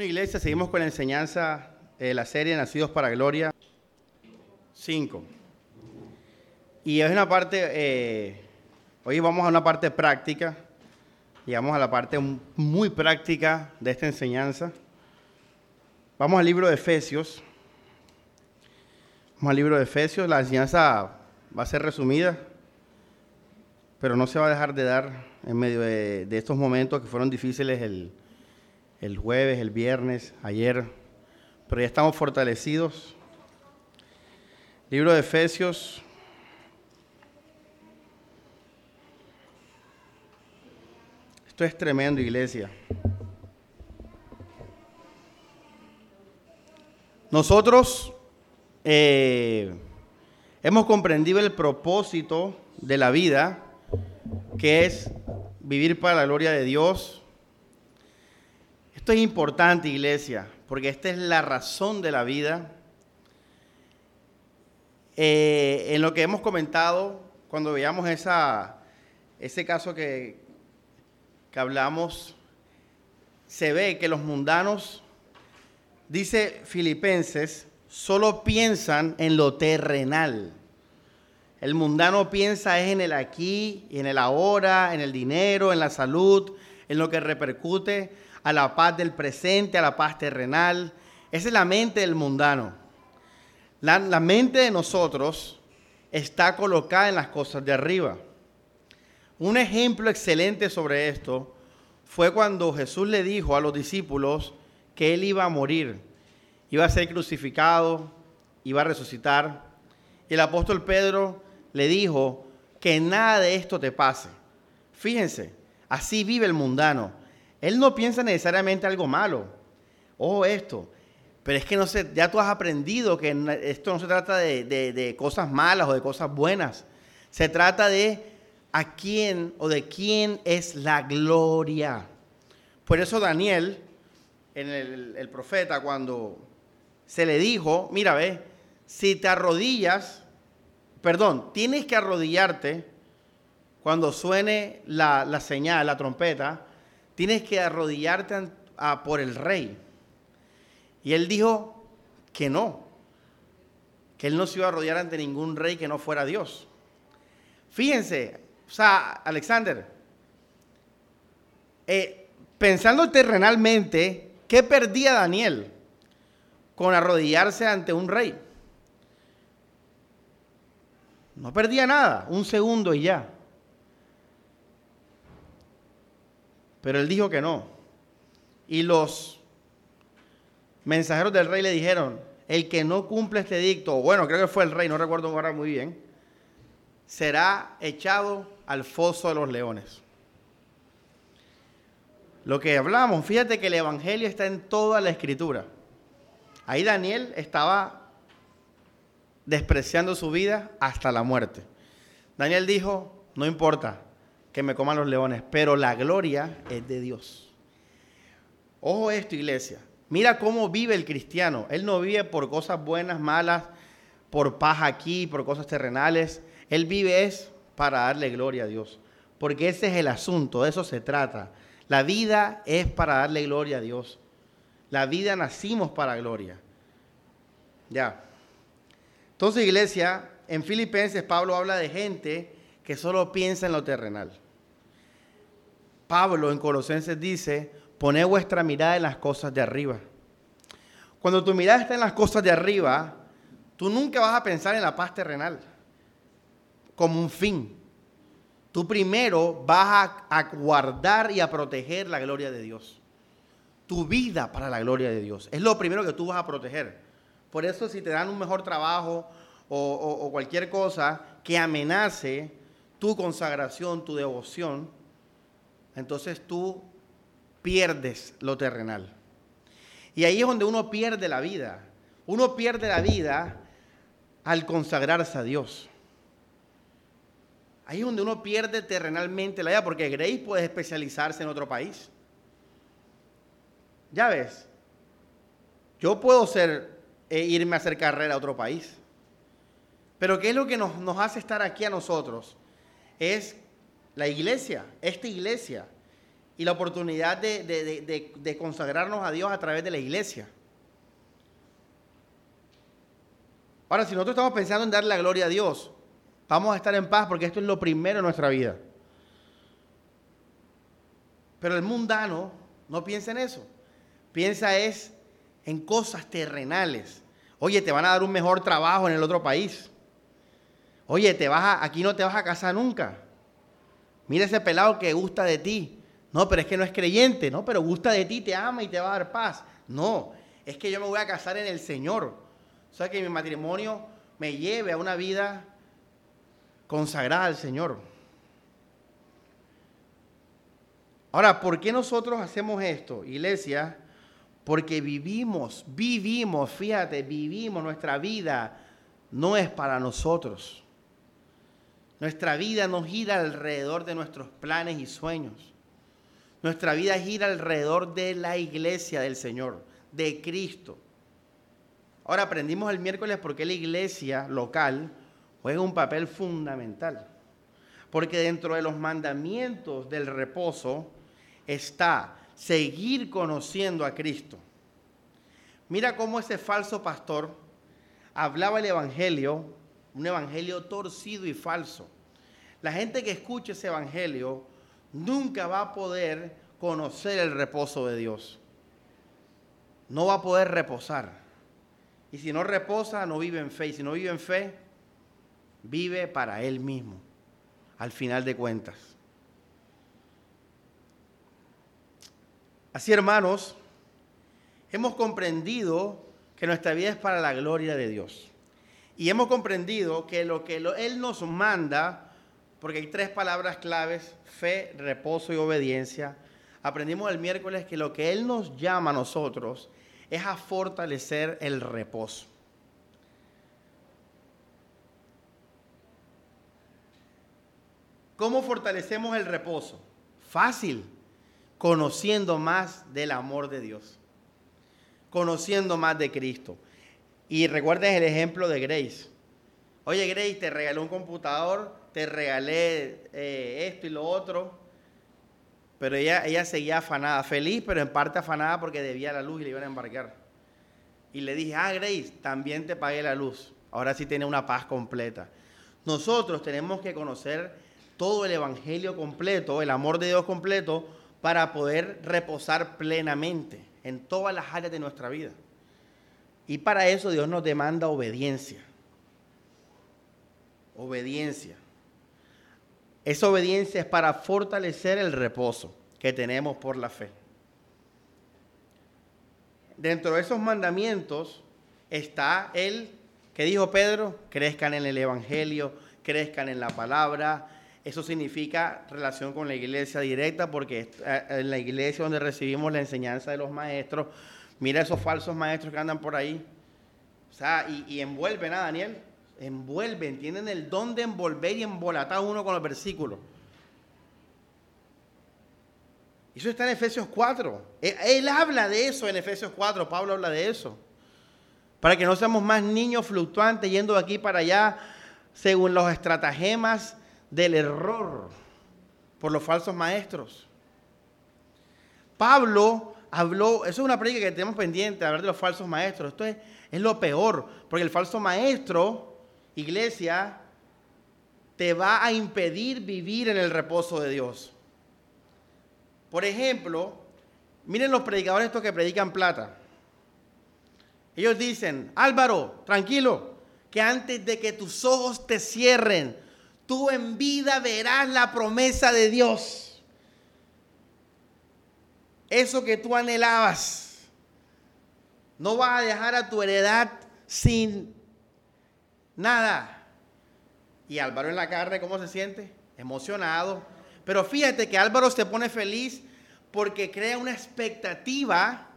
Bueno, iglesia, seguimos con la enseñanza de la serie Nacidos para Gloria 5. Y es una parte, eh, hoy vamos a una parte práctica, llegamos a la parte muy práctica de esta enseñanza. Vamos al libro de Efesios. Vamos al libro de Efesios, la enseñanza va a ser resumida, pero no se va a dejar de dar en medio de, de estos momentos que fueron difíciles el el jueves, el viernes, ayer, pero ya estamos fortalecidos. Libro de Efesios. Esto es tremendo, iglesia. Nosotros eh, hemos comprendido el propósito de la vida, que es vivir para la gloria de Dios, esto es importante, iglesia, porque esta es la razón de la vida. Eh, en lo que hemos comentado, cuando veíamos ese caso que, que hablamos, se ve que los mundanos, dice Filipenses, solo piensan en lo terrenal. El mundano piensa es en el aquí, en el ahora, en el dinero, en la salud, en lo que repercute a la paz del presente, a la paz terrenal. Esa es la mente del mundano. La, mente de nosotros está colocada en las cosas de arriba. Un ejemplo excelente sobre esto fue cuando Jesús le dijo a los discípulos que él iba a morir, iba a ser crucificado, iba a resucitar. Y el apóstol Pedro le dijo que nada de esto te pase. Fíjense, así vive el mundano. Él no piensa necesariamente algo malo. Ojo esto. Pero es que no sé, ya tú has aprendido que esto no se trata de, de cosas malas o de cosas buenas. Se trata de a quién o de quién es la gloria. Por eso Daniel, en el, el, profeta, cuando se le dijo, mira, ve, si te arrodillas, perdón, tienes que arrodillarte cuando suene la, la señal, la trompeta, tienes que arrodillarte por el rey. Y él dijo que no, que él no se iba a arrodillar ante ningún rey que no fuera Dios. Fíjense, o sea, Alexander, eh, pensando terrenalmente, ¿qué perdía Daniel con arrodillarse ante un rey? No perdía nada, un segundo y ya. Pero él dijo que no. Y los mensajeros del rey le dijeron, el que no cumple este dicto, bueno, creo que fue el rey, no recuerdo ahora muy bien, será echado al foso de los leones. Lo que hablamos, fíjate que el Evangelio está en toda la escritura. Ahí Daniel estaba despreciando su vida hasta la muerte. Daniel dijo, no importa, que me coman los leones, pero la gloria es de Dios. Ojo esto, iglesia. Mira cómo vive el cristiano. Él no vive por cosas buenas, malas, por paz aquí, por cosas terrenales. Él vive es para darle gloria a Dios. Porque ese es el asunto, de eso se trata. La vida es para darle gloria a Dios. La vida nacimos para gloria. Ya. Entonces, iglesia, en Filipenses Pablo habla de gente que solo piensa en lo terrenal. Pablo en Colosenses dice, poned vuestra mirada en las cosas de arriba. Cuando tu mirada está en las cosas de arriba, tú nunca vas a pensar en la paz terrenal como un fin. Tú primero vas a, guardar y a proteger la gloria de Dios. Tu vida para la gloria de Dios. Es lo primero que tú vas a proteger. Por eso si te dan un mejor trabajo o cualquier cosa que amenace tu consagración, tu devoción, entonces tú pierdes lo terrenal. Y ahí es donde uno pierde la vida. Uno pierde la vida al consagrarse a Dios. Ahí es donde uno pierde terrenalmente la vida, porque Grace puede especializarse en otro país. Ya ves, yo puedo ser, e irme a hacer carrera a otro país. Pero ¿qué es lo que nos, nos hace estar aquí a nosotros? Es la iglesia, esta iglesia. y la oportunidad de, de consagrarnos a Dios a través de la iglesia. Ahora, si nosotros estamos pensando en darle la gloria a Dios, vamos a estar en paz porque esto es lo primero en nuestra vida. Pero el mundano no piensa en eso. Piensa es en cosas terrenales. Oye, te van a dar un mejor trabajo en el otro país. Oye, te vas aquí no te vas a casar nunca. Mira ese pelado que gusta de ti. No, pero es que no es creyente, no, pero gusta de ti, te ama y te va a dar paz. No, es que yo me voy a casar en el Señor. O sea, que mi matrimonio me lleve a una vida consagrada al Señor. Ahora, ¿por qué nosotros hacemos esto, iglesia? Porque vivimos, vivimos, fíjate, vivimos nuestra vida, no es para nosotros. Nuestra vida no gira alrededor de nuestros planes y sueños. Nuestra vida gira alrededor de la iglesia del Señor, de Cristo. Ahora aprendimos el miércoles por qué la iglesia local juega un papel fundamental. Porque dentro de los mandamientos del reposo está seguir conociendo a Cristo. Mira cómo ese falso pastor hablaba el evangelio, un evangelio torcido y falso. La gente que escuche ese evangelio nunca va a poder conocer el reposo de Dios. No va a poder reposar. Y si no reposa, no vive en fe. Y si no vive en fe, vive para él mismo, al final de cuentas. Así, hermanos, hemos comprendido que nuestra vida es para la gloria de Dios. Y hemos comprendido que lo que Él nos manda, porque hay tres palabras claves, fe, reposo y obediencia, aprendimos el miércoles que lo que Él nos llama a nosotros es a fortalecer el reposo. ¿Cómo fortalecemos el reposo? Fácil, conociendo más del amor de Dios, conociendo más de Cristo. Y recuerden el ejemplo de Grace. Oye, Grace, te regalé un computador, te regalé eh, esto y lo otro. Pero ella, ella seguía afanada, feliz, pero en parte afanada porque debía la luz y le iban a embarcar. Y le dije, ah, Grace, también te pagué la luz. Ahora sí tiene una paz completa. Nosotros tenemos que conocer todo el Evangelio completo, el amor de Dios completo, para poder reposar plenamente en todas las áreas de nuestra vida. Y para eso Dios nos demanda obediencia. Obediencia. Esa obediencia es para fortalecer el reposo que tenemos por la fe. Dentro de esos mandamientos está el que dijo Pedro, crezcan en el Evangelio, crezcan en la palabra. Eso significa relación con la iglesia directa, porque eh, en la iglesia donde recibimos la enseñanza de los maestros, mira esos falsos maestros que andan por ahí. O sea, y, envuelven a Daniel, envuelven, tienen el don de envolver y embolatar uno con los versículos. Eso está en Efesios 4. Él, él, habla de eso en Efesios 4, Pablo habla de eso. Para que no seamos más niños fluctuantes yendo de aquí para allá según los estratagemas del error por los falsos maestros. Pablo habló, eso es una práctica que tenemos pendiente, hablar de los falsos maestros. Esto es, es lo peor, porque el falso maestro iglesia, te va a impedir vivir en el reposo de Dios. Por ejemplo, miren los predicadores estos que predican plata. Ellos dicen, Álvaro, tranquilo, que antes de que tus ojos te cierren, tú en vida verás la promesa de Dios. Eso que tú anhelabas. No vas a dejar a tu heredad sin nada. Y Álvaro en la carne, ¿cómo se siente? Emocionado. Pero fíjate que Álvaro se pone feliz porque crea una expectativa,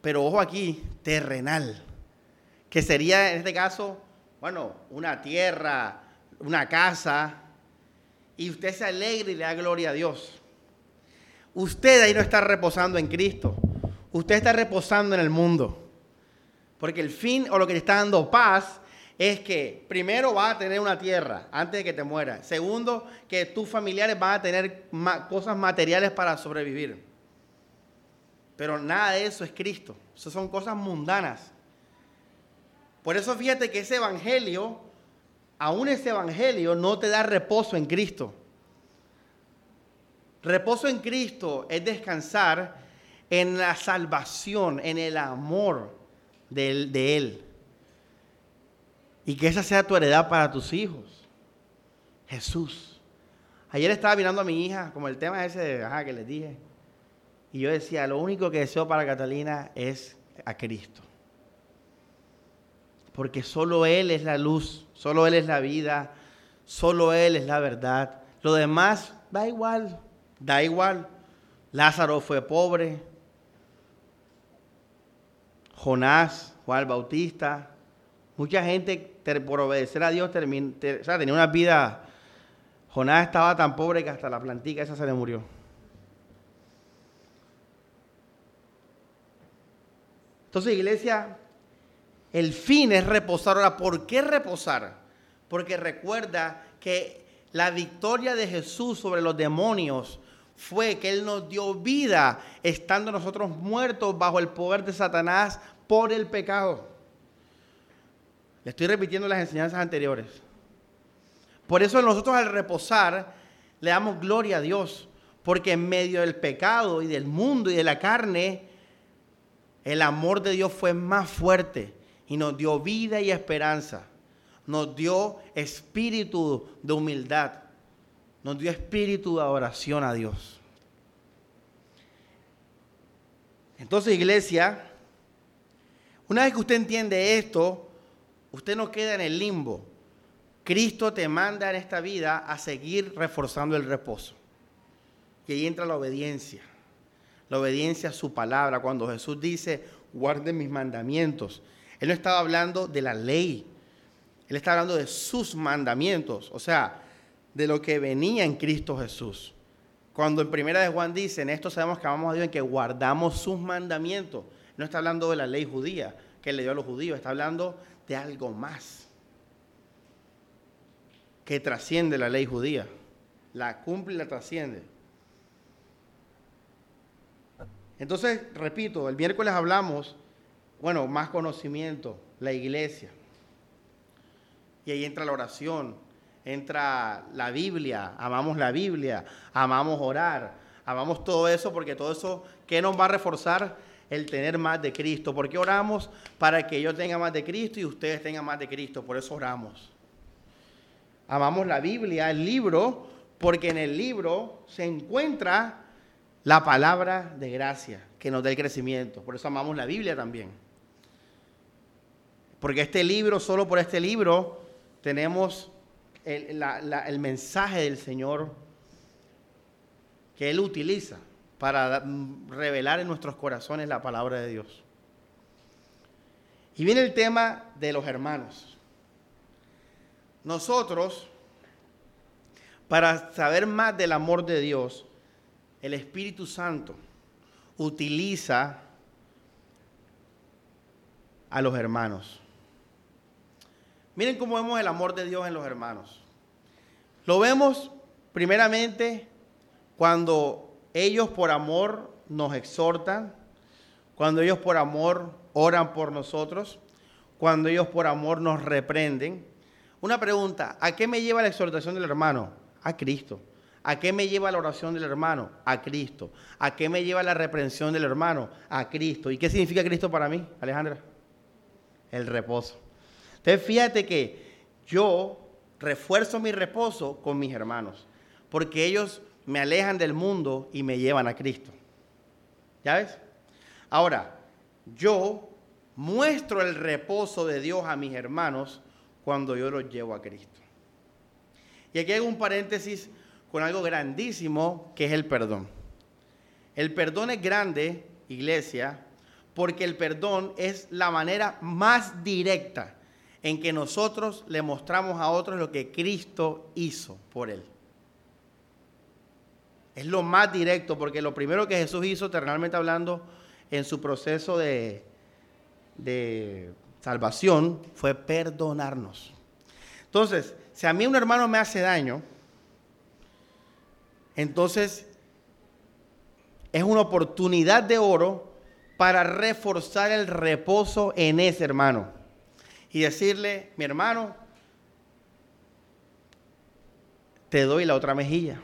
pero ojo aquí, terrenal, que sería en este caso, bueno, una tierra, una casa, y usted se alegra y le da gloria a Dios. Usted ahí no está reposando en Cristo, usted está reposando en el mundo, porque el fin o lo que le está dando paz es que primero vas a tener una tierra antes de que te mueras. Segundo, que tus familiares van a tener cosas materiales para sobrevivir. Pero nada de eso es Cristo. Eso son cosas mundanas. Por eso fíjate que ese evangelio, aún ese evangelio no te da reposo en Cristo. Reposo en Cristo es descansar en la salvación, en el amor de él y que esa sea tu heredad para tus hijos. Jesús. Ayer estaba mirando a mi hija, como el tema ese ajá, que les dije. Y yo decía, lo único que deseo para Catalina es a Cristo. Porque solo Él es la luz, solo Él es la vida, solo Él es la verdad. Lo demás da igual, da igual. Lázaro fue pobre. Jonás, Juan el Bautista, Mucha gente, por obedecer a Dios, tenía una vida. Jonás estaba tan pobre que hasta la plantica esa se le murió. Entonces, iglesia, el fin es reposar. Ahora, ¿por qué reposar? Porque recuerda que la victoria de Jesús sobre los demonios fue que Él nos dio vida estando nosotros muertos bajo el poder de Satanás por el pecado estoy repitiendo las enseñanzas anteriores. Por eso nosotros al reposar le damos gloria a Dios, porque en medio del pecado y del mundo y de la carne, el amor de Dios fue más fuerte y nos dio vida y esperanza. Nos dio espíritu de humildad. Nos dio espíritu de adoración a Dios. Entonces, iglesia, una vez que usted entiende esto, Usted no queda en el limbo. Cristo te manda en esta vida a seguir reforzando el reposo. Y ahí entra la obediencia. La obediencia a su palabra. Cuando Jesús dice, guarden mis mandamientos. Él no estaba hablando de la ley. Él estaba hablando de sus mandamientos. O sea, de lo que venía en Cristo Jesús. Cuando en primera de Juan dice, en esto sabemos que amamos a Dios en que guardamos sus mandamientos. No está hablando de la ley judía que le dio a los judíos. Está hablando de algo más que trasciende la ley judía. La cumple y la trasciende. Entonces, repito, el miércoles hablamos, bueno, más conocimiento, la iglesia. Y ahí entra la oración, entra la Biblia, amamos la Biblia, amamos orar, amamos todo eso porque todo eso, ¿qué nos va a reforzar? el tener más de Cristo. porque oramos? Para que yo tenga más de Cristo y ustedes tengan más de Cristo. Por eso oramos. Amamos la Biblia, el libro, porque en el libro se encuentra la palabra de gracia que nos da el crecimiento. Por eso amamos la Biblia también. Porque este libro, solo por este libro, tenemos el, mensaje del Señor que Él utiliza para revelar en nuestros corazones la palabra de Dios. Y viene el tema de los hermanos. Nosotros, para saber más del amor de Dios, el Espíritu Santo utiliza a los hermanos. Miren cómo vemos el amor de Dios en los hermanos. Lo vemos primeramente cuando ellos por amor nos exhortan, cuando ellos por amor oran por nosotros, cuando ellos por amor nos reprenden. Una pregunta, ¿a qué me lleva la exhortación del hermano? A Cristo. ¿A qué me lleva la oración del hermano? A Cristo. ¿A qué me lleva la reprensión del hermano? A Cristo. ¿Y qué significa Cristo para mí, Alejandra? El reposo. Entonces fíjate que yo refuerzo mi reposo con mis hermanos, porque ellos me alejan del mundo y me llevan a Cristo. ¿Ya ves? Ahora, yo muestro el reposo de Dios a mis hermanos cuando yo los llevo a Cristo. Y aquí hago un paréntesis con algo grandísimo que es el perdón. El perdón es grande, iglesia, porque el perdón es la manera más directa en que nosotros le mostramos a otros lo que Cristo hizo por él. Es lo más directo, porque lo primero que Jesús hizo, terrenalmente hablando, en su proceso de, salvación fue perdonarnos. Entonces, si a mí un hermano me hace daño, entonces es una oportunidad de oro para reforzar el reposo en ese hermano y decirle, mi hermano, te doy la otra mejilla,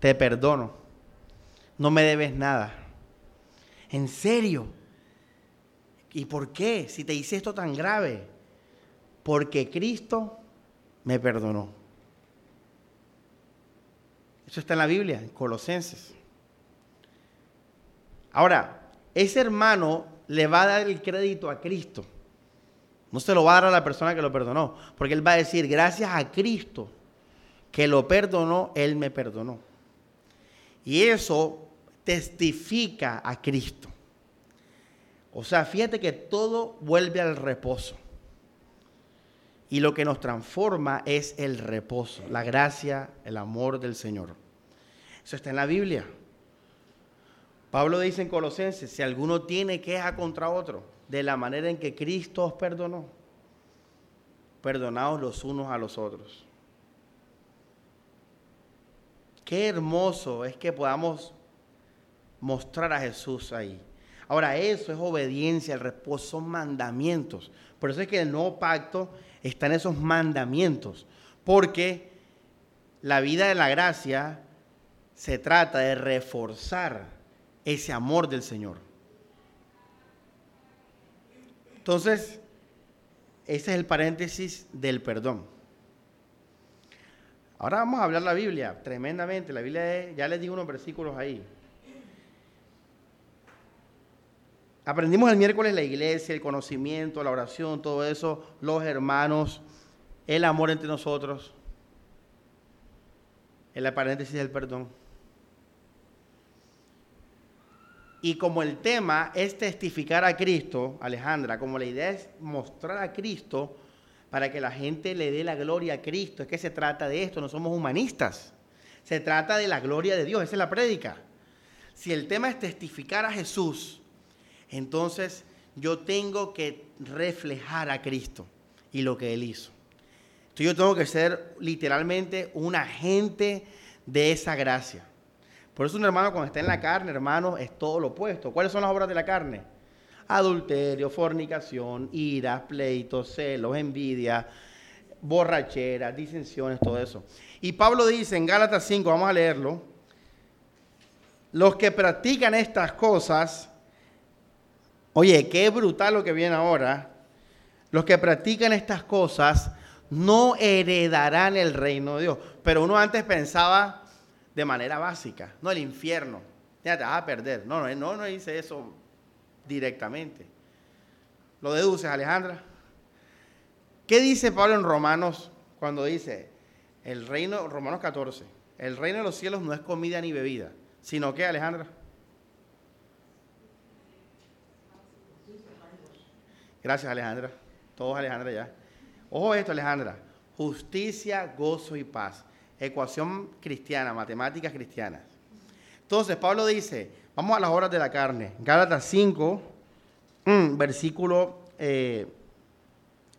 te perdono, no me debes nada. En serio. ¿Y por qué? Si te hice esto tan grave. Porque Cristo me perdonó. Eso está en la Biblia, en Colosenses. Ahora, ese hermano le va a dar el crédito a Cristo. No se lo va a dar a la persona que lo perdonó, porque él va a decir, gracias a Cristo que lo perdonó, él me perdonó. Y eso testifica a Cristo. O sea, fíjate que todo vuelve al reposo. Y lo que nos transforma es el reposo, la gracia, el amor del Señor. Eso está en la Biblia. Pablo dice en Colosenses, si alguno tiene queja contra otro, de la manera en que Cristo os perdonó, perdonaos los unos a los otros. Qué hermoso es que podamos mostrar a Jesús ahí. Ahora, eso es obediencia, el reposo son mandamientos. Por eso es que el nuevo pacto está en esos mandamientos. Porque la vida de la gracia se trata de reforzar ese amor del Señor. Entonces, ese es el paréntesis del perdón. Ahora vamos a hablar la Biblia, tremendamente. La Biblia ya les digo unos versículos ahí. Aprendimos el miércoles la iglesia, el conocimiento, la oración, todo eso, los hermanos, el amor entre nosotros. En la paréntesis del perdón. Y como el tema es testificar a Cristo, Alejandra, como la idea es mostrar a Cristo para que la gente le dé la gloria a Cristo, es que se trata de esto, no somos humanistas. Se trata de la gloria de Dios, esa es la prédica. Si el tema es testificar a Jesús, entonces yo tengo que reflejar a Cristo y lo que Él hizo. Entonces yo tengo que ser literalmente un agente de esa gracia. Por eso un hermano cuando está en la carne, hermano, es todo lo opuesto. ¿Cuáles son las obras de la carne? Adulterio, fornicación, ira, pleitos, celos, envidia, borrachera, disensiones, todo eso. Y Pablo dice en Gálatas 5, vamos a leerlo, los que practican estas cosas, oye, qué brutal lo que viene ahora, los que practican estas cosas no heredarán el reino de Dios. Pero uno antes pensaba de manera básica. No el infierno. Ya te vas a perder. No, no, no, no dice eso directamente. ¿Lo deduces, Alejandra? ¿Qué dice Pablo en Romanos cuando dice el reino, Romanos 14, el reino de los cielos no es comida ni bebida, sino que, Alejandra? Gracias, Alejandra. Todos, Alejandra, ya. Ojo esto, Alejandra. Justicia, gozo y paz ecuación cristiana, matemáticas cristianas. Entonces, Pablo dice, vamos a las horas de la carne. Gálatas 5, mm, versículo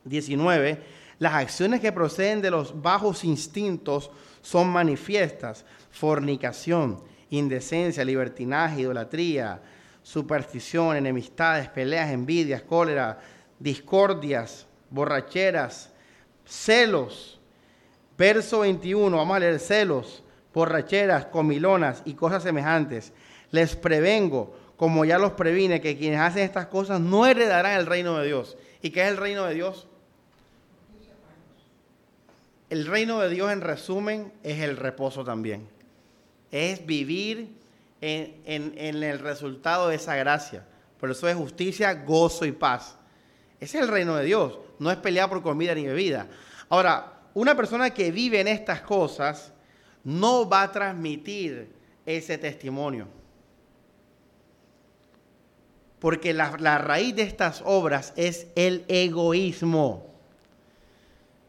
19, eh, las acciones que proceden de los bajos instintos son manifiestas. Fornicación, indecencia, libertinaje, idolatría, superstición, enemistades, peleas, envidias, cólera, discordias, borracheras, celos Verso 21, vamos a leer celos, borracheras, comilonas y cosas semejantes. Les prevengo, como ya los previne, que quienes hacen estas cosas no heredarán el reino de Dios. ¿Y qué es el reino de Dios? El reino de Dios, en resumen, es el reposo también. Es vivir en, en el resultado de esa gracia. Por eso es justicia, gozo y paz. Ese es el reino de Dios. No es pelear por comida ni bebida. Ahora, una persona que vive en estas cosas no va a transmitir ese testimonio. Porque la, raíz de estas obras es el egoísmo,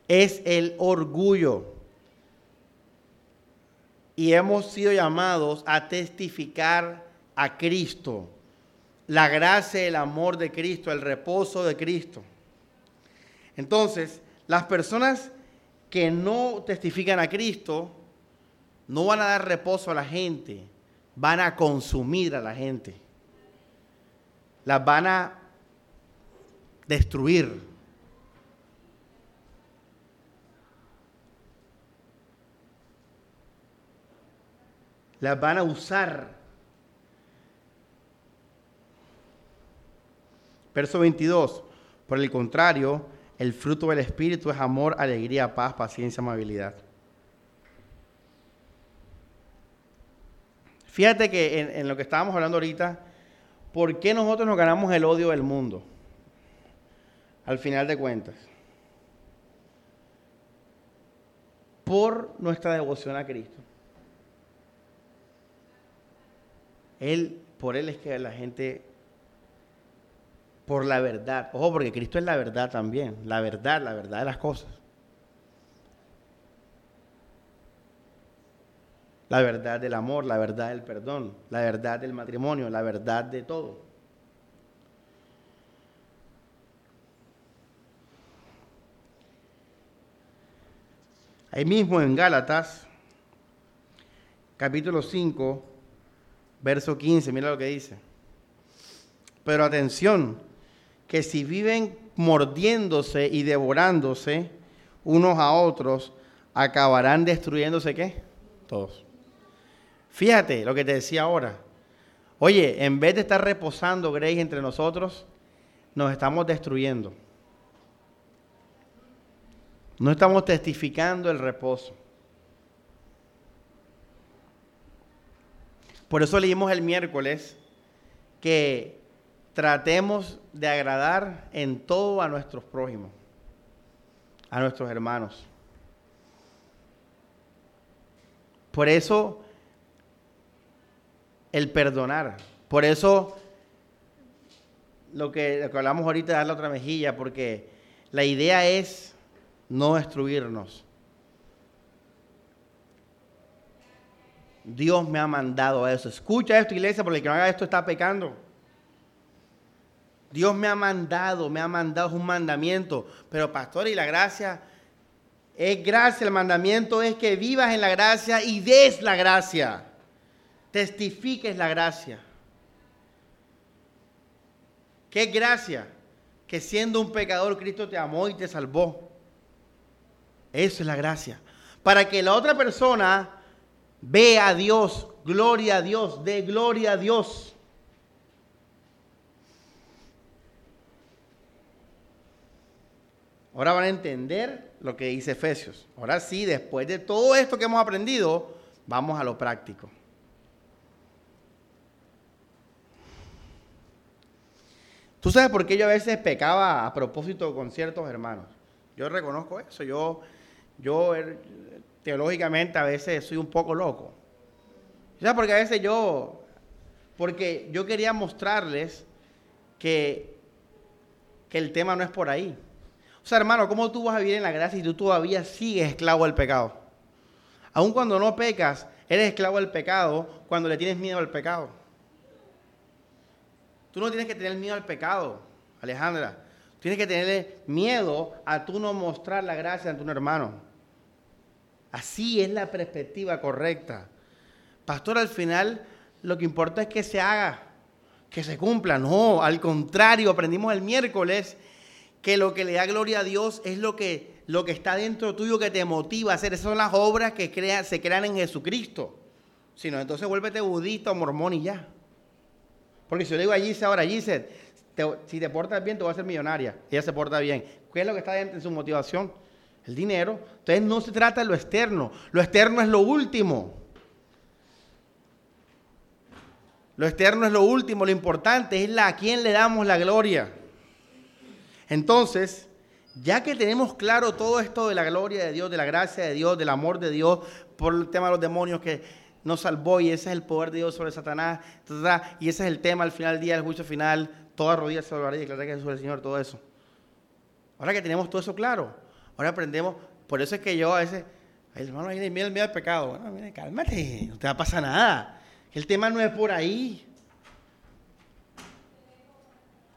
es el orgullo. Y hemos sido llamados a testificar a Cristo, la gracia, el amor de Cristo, el reposo de Cristo. Entonces, las personas que no testifican a Cristo no van a dar reposo a la gente, van a consumir a la gente. Las van a destruir. Las van a usar. Verso 22. Por el contrario, el fruto del Espíritu es amor, alegría, paz, paciencia, amabilidad. Fíjate que en, lo que estábamos hablando ahorita, ¿por qué nosotros nos ganamos el odio del mundo? Al final de cuentas. Por nuestra devoción a Cristo. Él, por Él es que la gente por la verdad. Ojo, porque Cristo es la verdad también. La verdad, la verdad de las cosas. La verdad del amor, la verdad del perdón, la verdad del matrimonio, la verdad de todo. Ahí mismo en Gálatas, capítulo 5, verso 15, mira lo que dice. Pero atención, que si viven mordiéndose y devorándose unos a otros, acabarán destruyéndose qué? Todos. Fíjate lo que te decía ahora. Oye, en vez de estar reposando Grace entre nosotros, nos estamos destruyendo. No estamos testificando el reposo. Por eso leímos el miércoles que tratemos de agradar en todo a nuestros prójimos, a nuestros hermanos. Por eso el perdonar, por eso lo que, hablamos ahorita de dar la otra mejilla, porque la idea es no destruirnos. Dios me ha mandado a eso. Escucha esto, iglesia, porque el que no haga esto está pecando. Dios me ha mandado, me ha mandado un mandamiento. Pero pastor, y la gracia es gracia, el mandamiento es que vivas en la gracia y des la gracia. Testifiques la gracia. ¿Qué gracia? Que siendo un pecador Cristo te amó y te salvó. Eso es la gracia. Para que la otra persona vea a Dios, gloria a Dios, dé gloria a Dios. Ahora van a entender lo que dice Efesios. Ahora sí, después de todo esto que hemos aprendido, vamos a lo práctico. ¿Tú sabes por qué yo a veces pecaba a propósito con ciertos hermanos? Yo reconozco eso. Yo, yo er, teológicamente a veces soy un poco loco. ¿Sabes por qué a veces yo, porque yo quería mostrarles que, que el tema no es por ahí. O sea, hermano, ¿cómo tú vas a vivir en la gracia y tú todavía sigues esclavo del pecado? Aun cuando no pecas, eres esclavo del pecado cuando le tienes miedo al pecado. Tú no tienes que tener miedo al pecado, Alejandra. Tienes que tenerle miedo a tú no mostrar la gracia ante un hermano. Así es la perspectiva correcta. Pastor, al final lo que importa es que se haga, que se cumpla. No, al contrario, aprendimos el miércoles que lo que le da gloria a Dios es lo que, lo que está dentro tuyo que te motiva a hacer. Esas son las obras que se crean en Jesucristo. Si no, entonces vuélvete budista o mormón y ya. Porque si yo le digo a Gise ahora, Gise, si te portas bien, te vas a ser millonaria. Ella se porta bien. ¿Qué es lo que está dentro de su motivación? El dinero. Entonces no se trata de lo externo. Lo externo es lo último. Lo externo es lo último. Lo importante es la, a quién le damos la gloria. Entonces, ya que tenemos claro todo esto de la gloria de Dios, de la gracia de Dios, del amor de Dios, por el tema de los demonios que nos salvó y ese es el poder de Dios sobre Satanás, y ese es el tema al final del día del juicio final, toda rodilla se doblará y declarar que Jesús es el Señor, todo eso. Ahora que tenemos todo eso claro, ahora aprendemos, por eso es que yo a veces, el hermano, viene el miedo al pecado. Bueno, mire, cálmate, no te va a pasar nada. El tema no es por ahí.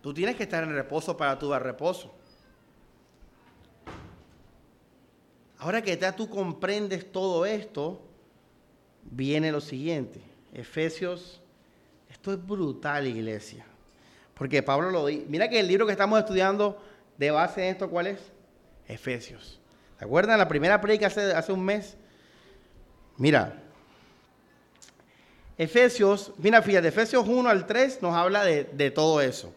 Tú tienes que estar en reposo para tu dar reposo. Ahora que ya tú comprendes todo esto, viene lo siguiente. Efesios, esto es brutal, iglesia. Porque Pablo lo dice. Mira que el libro que estamos estudiando de base en esto, ¿cuál es? Efesios. ¿Se acuerdan la primera predica hace, hace un mes? Mira, Efesios, mira, fíjate, Efesios 1 al 3 nos habla de, todo eso,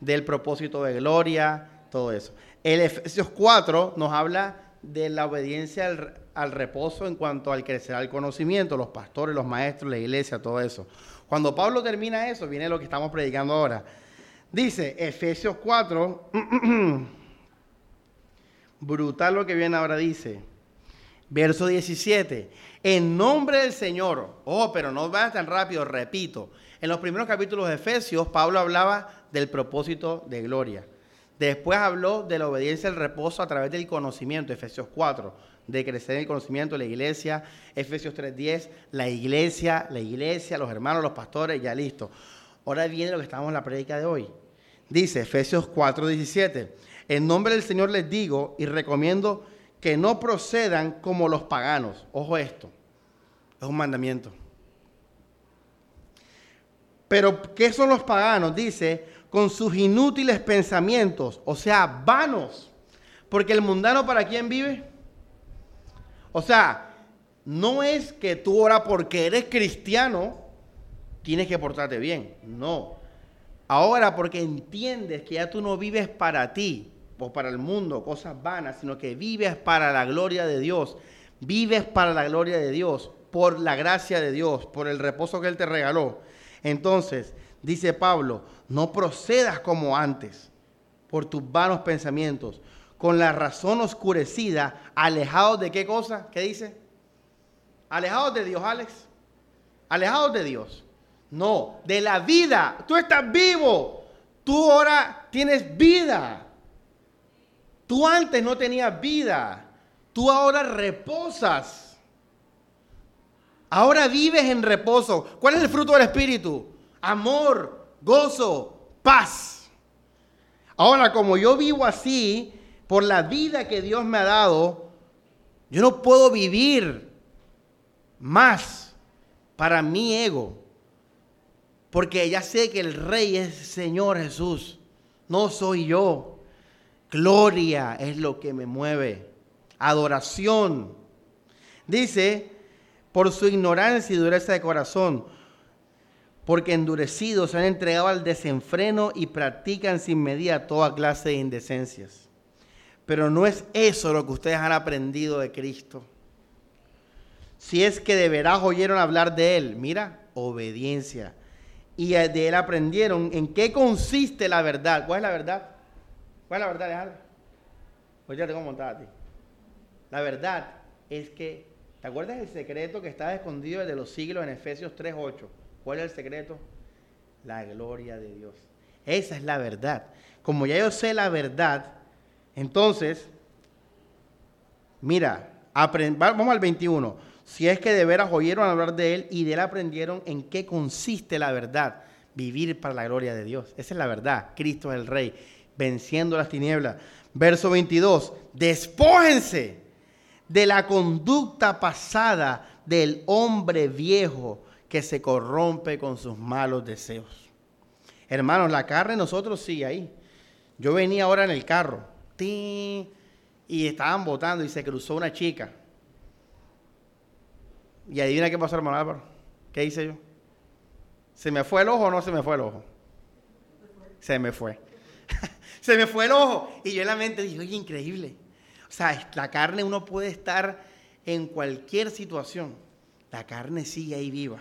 del propósito de gloria, todo eso. El Efesios 4 nos habla de la obediencia al, reposo en cuanto al crecer al conocimiento, los pastores, los maestros, la iglesia, todo eso. Cuando Pablo termina eso, viene lo que estamos predicando ahora. Dice Efesios 4, brutal lo que viene ahora, dice, verso 17, en nombre del Señor, oh, pero no vayas tan rápido, repito, en los primeros capítulos de Efesios, Pablo hablaba del propósito de gloria. Después habló de la obediencia al reposo a través del conocimiento, Efesios 4, de crecer en el conocimiento de la iglesia, Efesios 3.10, la iglesia, la iglesia, los hermanos, los pastores, ya listo. Ahora viene lo que estamos en la prédica de hoy. Dice Efesios 4.17, en nombre del Señor les digo y recomiendo que no procedan como los paganos. Ojo esto, es un mandamiento. Pero, ¿qué son los paganos? Dice, con sus inútiles pensamientos, o sea, vanos. Porque el mundano, ¿para quién vive? O sea, no es que tú ahora porque eres cristiano tienes que portarte bien. No. Ahora porque entiendes que ya tú no vives para ti, o para el mundo, cosas vanas, sino que vives para la gloria de Dios. Vives para la gloria de Dios, por la gracia de Dios, por el reposo que Él te regaló. Entonces, dice Pablo, no procedas como antes, por tus vanos pensamientos, con la razón oscurecida, alejados de qué cosa? ¿Qué dice? Alejados de Dios, Alex. Alejados de Dios. No, de la vida. Tú estás vivo. Tú ahora tienes vida. Tú antes no tenías vida. Tú ahora reposas. Ahora vives en reposo. ¿Cuál es el fruto del Espíritu? Amor, gozo, paz. Ahora, como yo vivo así, por la vida que Dios me ha dado, yo no puedo vivir más para mi ego. Porque ya sé que el Rey es Señor Jesús. No soy yo. Gloria es lo que me mueve. Adoración. Dice, por su ignorancia y dureza de corazón, porque endurecidos se han entregado al desenfreno y practican sin medida toda clase de indecencias. Pero no es eso lo que ustedes han aprendido de Cristo. Si es que de veras oyeron hablar de Él, mira, obediencia. Y de Él aprendieron en qué consiste la verdad. ¿Cuál es la verdad? ¿Cuál es la verdad, Alejandro? Pues ya te voy a ti. La verdad es que, ¿te acuerdas del secreto que estaba escondido desde los siglos en Efesios 3.8? ¿Cuál es el secreto? La gloria de Dios. Esa es la verdad. Como ya yo sé la verdad, entonces, mira, vamos al 21. Si es que de veras oyeron hablar de él y de él aprendieron en qué consiste la verdad, vivir para la gloria de Dios. Esa es la verdad. Cristo es el Rey venciendo las tinieblas. Verso 22, despójense de la conducta pasada del hombre viejo que se corrompe con sus malos deseos. Hermanos, la carne nosotros sigue ahí. Yo venía ahora en el carro y estaban votando y se cruzó una chica. Y adivina qué pasó, hermano Álvaro. ¿Qué hice yo? ¿Se me fue el ojo o no se me fue el ojo? Se me fue se me fue el ojo. Y yo en la mente dije, oye, increíble. O sea, la carne uno puede estar en cualquier situación. La carne sigue ahí viva.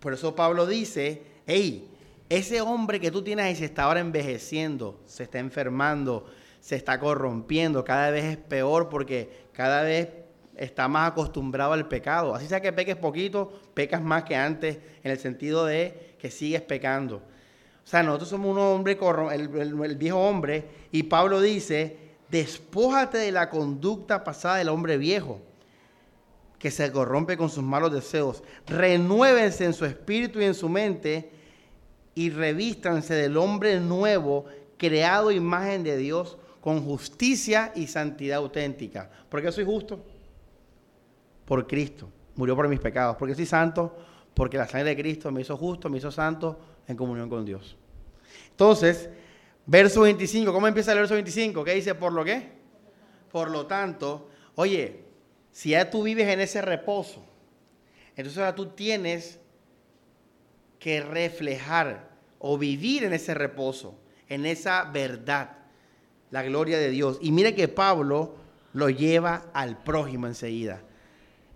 Por eso Pablo dice, hey, ese hombre que tú tienes ahí se está ahora envejeciendo, se está enfermando, se está corrompiendo, cada vez es peor porque cada vez está más acostumbrado al pecado. Así sea que peques poquito, pecas más que antes, en el sentido de que sigues pecando. O sea, nosotros somos un hombre, el, viejo hombre, y Pablo dice, despójate de la conducta pasada del hombre viejo, que se corrompe con sus malos deseos. Renuévense en su espíritu y en su mente y revístanse del hombre nuevo, creado imagen de Dios, con justicia y santidad auténtica. ¿Por qué soy justo? Por Cristo. Murió por mis pecados. ¿Por qué soy santo? Porque la sangre de Cristo me hizo justo, me hizo santo en comunión con Dios. Entonces, verso 25, ¿cómo empieza el verso 25? ¿Qué dice? ¿Por lo qué? Por lo tanto, oye, si ya tú vives en ese reposo, entonces ahora tú tienes que reflejar o vivir en ese reposo, en esa verdad, la gloria de Dios. Y mire que Pablo lo lleva al prójimo enseguida.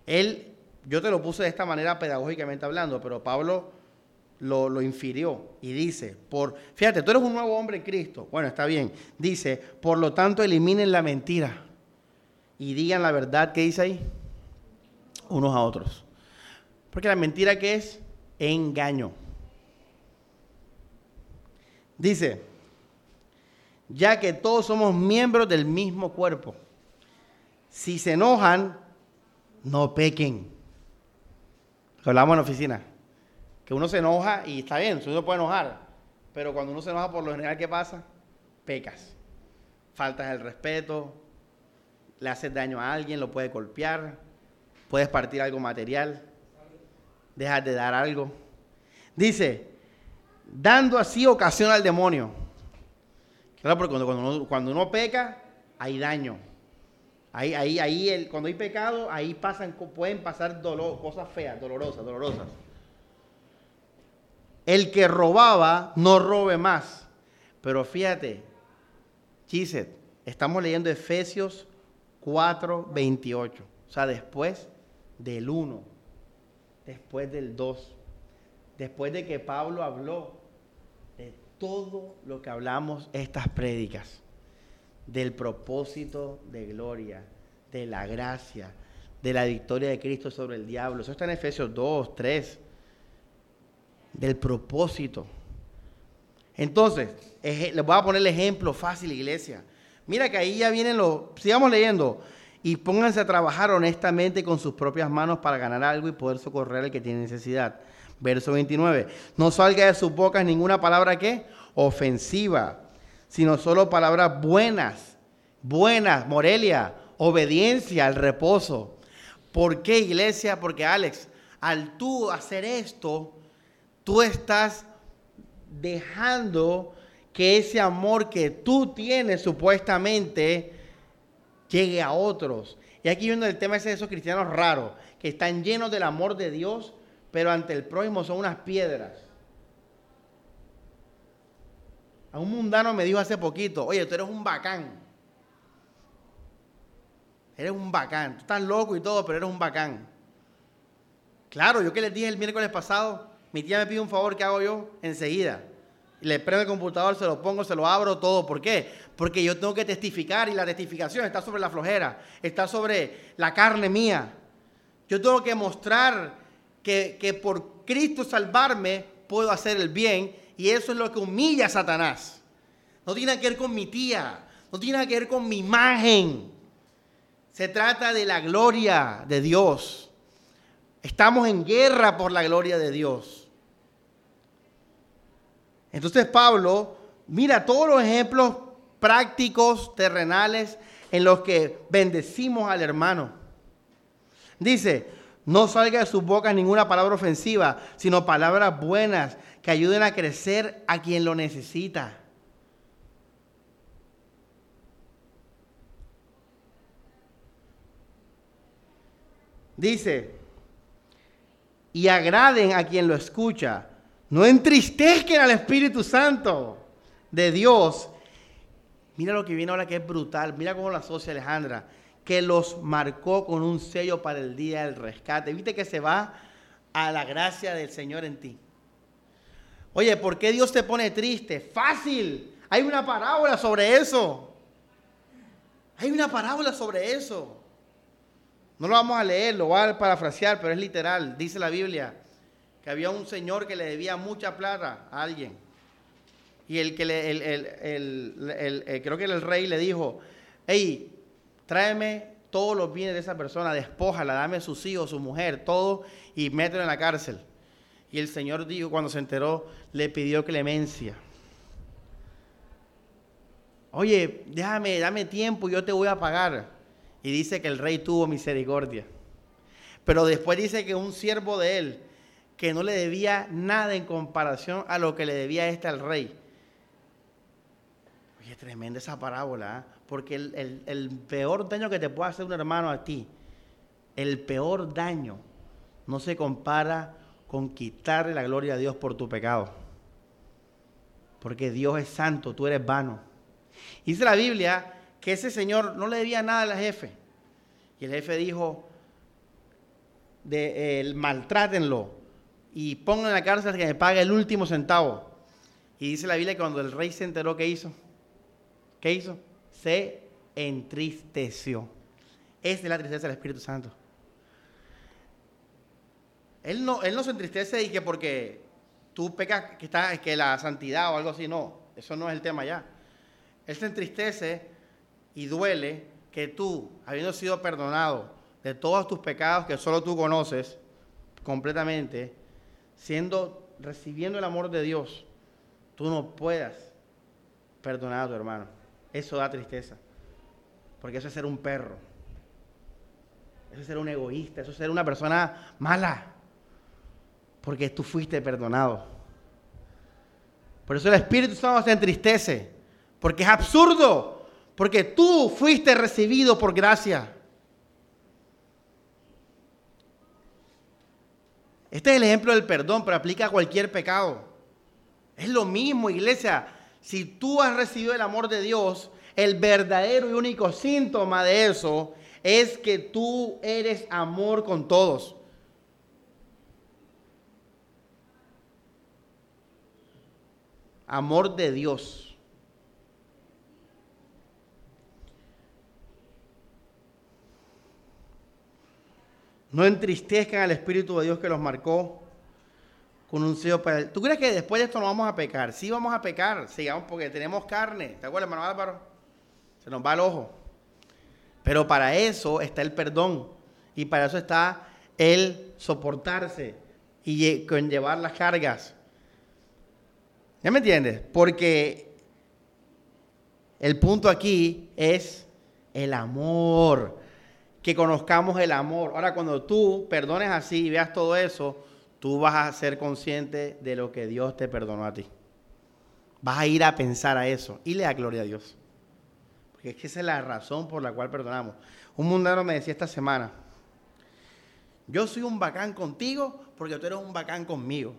Él, yo te lo puse de esta manera pedagógicamente hablando, pero Pablo lo, lo, infirió y dice, por, fíjate, tú eres un nuevo hombre en Cristo. Bueno, está bien. Dice, por lo tanto, eliminen la mentira y digan la verdad que dice ahí unos a otros. Porque la mentira que es engaño. Dice, ya que todos somos miembros del mismo cuerpo. Si se enojan, no pequen. Hablamos en la oficina. Que uno se enoja y está bien, uno puede enojar. Pero cuando uno se enoja, por lo general, ¿qué pasa? Pecas. Faltas el respeto, le haces daño a alguien, lo puedes golpear, puedes partir algo material, dejas de dar algo. Dice, dando así ocasión al demonio. Claro, porque cuando, uno, peca, hay daño. Ahí, ahí, ahí el, cuando hay pecado, ahí pasan, pueden pasar dolor, cosas feas, dolorosas, dolorosas. El que robaba, no robe más. Pero fíjate, Chiset, estamos leyendo Efesios 4, 28. O sea, después del 1, después del 2, después de que Pablo habló de todo lo que hablamos estas prédicas, del propósito de gloria, de la gracia, de la victoria de Cristo sobre el diablo. Eso está en Efesios 2, 3, del propósito. Entonces, les voy a poner el ejemplo fácil, iglesia. Mira que ahí ya vienen los, sigamos leyendo, y pónganse a trabajar honestamente con sus propias manos para ganar algo y poder socorrer al que tiene necesidad. Verso 29. No salga de sus bocas ninguna palabra que ofensiva, sino solo palabras buenas, buenas, Morelia, obediencia al reposo. ¿Por qué, iglesia? Porque Alex, al tú hacer esto, tú estás dejando que ese amor que tú tienes supuestamente llegue a otros. Y aquí viendo el tema ese de esos cristianos raros, que están llenos del amor de Dios, pero ante el prójimo son unas piedras. A un mundano me dijo hace poquito, oye, tú eres un bacán. Eres un bacán. Tú estás loco y todo, pero eres un bacán. Claro, yo que les dije el miércoles pasado, mi tía me pide un favor, ¿qué hago yo? Enseguida le prendo el computador, se lo pongo, se lo abro, todo. ¿Por qué? Porque yo tengo que testificar y la testificación está sobre la flojera, está sobre la carne mía. Yo tengo que mostrar que, que por Cristo salvarme puedo hacer el bien y eso es lo que humilla a Satanás. No tiene que ver con mi tía, no tiene que ver con mi imagen. Se trata de la gloria de Dios. Estamos en guerra por la gloria de Dios. Entonces Pablo mira todos los ejemplos prácticos, terrenales, en los que bendecimos al hermano. Dice, no salga de sus bocas ninguna palabra ofensiva, sino palabras buenas que ayuden a crecer a quien lo necesita. Dice, y agraden a quien lo escucha no entristezcan al Espíritu Santo de Dios. Mira lo que viene ahora que es brutal. Mira cómo la asocia Alejandra. Que los marcó con un sello para el día del rescate. Viste que se va a la gracia del Señor en ti. Oye, ¿por qué Dios te pone triste? Fácil. Hay una parábola sobre eso. Hay una parábola sobre eso. No lo vamos a leer, lo voy a parafrasear, pero es literal. Dice la Biblia que había un señor que le debía mucha plata a alguien. Y el que le, el, creo que el rey le dijo, hey, tráeme todos los bienes de esa persona, despójala, dame sus hijos, su mujer, todo, y mételo en la cárcel. Y el Señor dijo, cuando se enteró, le pidió clemencia. oye, déjame, dame tiempo, yo te voy a pagar. Y dice que el rey tuvo misericordia. Pero después dice que un siervo de él, que no le debía nada en comparación a lo que le debía este al rey. Oye, tremenda esa parábola, ¿ah? porque el, el peor daño que te puede hacer un hermano a ti, el peor daño, no se compara con quitarle la gloria a Dios por tu pecado. Porque Dios es santo, tú eres vano. Dice la Biblia que ese señor no le debía nada al jefe. Y el jefe dijo, de, maltrátenlo y pongan en la cárcel que me pague el último centavo. Y dice la Biblia que cuando el rey se enteró, ¿qué hizo? ¿Qué hizo? Se entristeció. Esa es la tristeza del Espíritu Santo. Él no, él no se entristece y que porque tú pecas que, está, que la santidad o algo así, no. Eso no es el tema ya. Él se entristece y duele que tú, habiendo sido perdonado de todos tus pecados que solo tú conoces completamente, siendo, recibiendo el amor de Dios, tú no puedas perdonar a tu hermano. Eso da tristeza. Porque eso es ser un perro. Eso es ser un egoísta. Eso es ser una persona mala. Porque tú fuiste perdonado. Por eso el Espíritu Santo se entristece. Porque es absurdo. Porque tú fuiste recibido por gracia. Este es el ejemplo del perdón, pero aplica a cualquier pecado. Es lo mismo, iglesia. Si tú has recibido el amor de Dios, el verdadero y único síntoma de eso es que tú eres amor con todos. Amor de Dios. No entristezcan al Espíritu de Dios que los marcó con un sello para él. ¿Tú crees que después de esto no vamos a pecar? Sí vamos a pecar, sigamos porque tenemos carne. ¿Te acuerdas, hermano Álvaro? Se nos va el ojo. Pero para eso está el perdón. Y para eso está el soportarse y llevar las cargas. ¿Ya me entiendes? Porque el punto aquí es el amor que conozcamos el amor. Ahora, cuando tú perdones así y veas todo eso, tú vas a ser consciente de lo que Dios te perdonó a ti. Vas a ir a pensar a eso y le da gloria a Dios. Porque es que esa es la razón por la cual perdonamos. Un mundano me decía esta semana, yo soy un bacán contigo porque tú eres un bacán conmigo.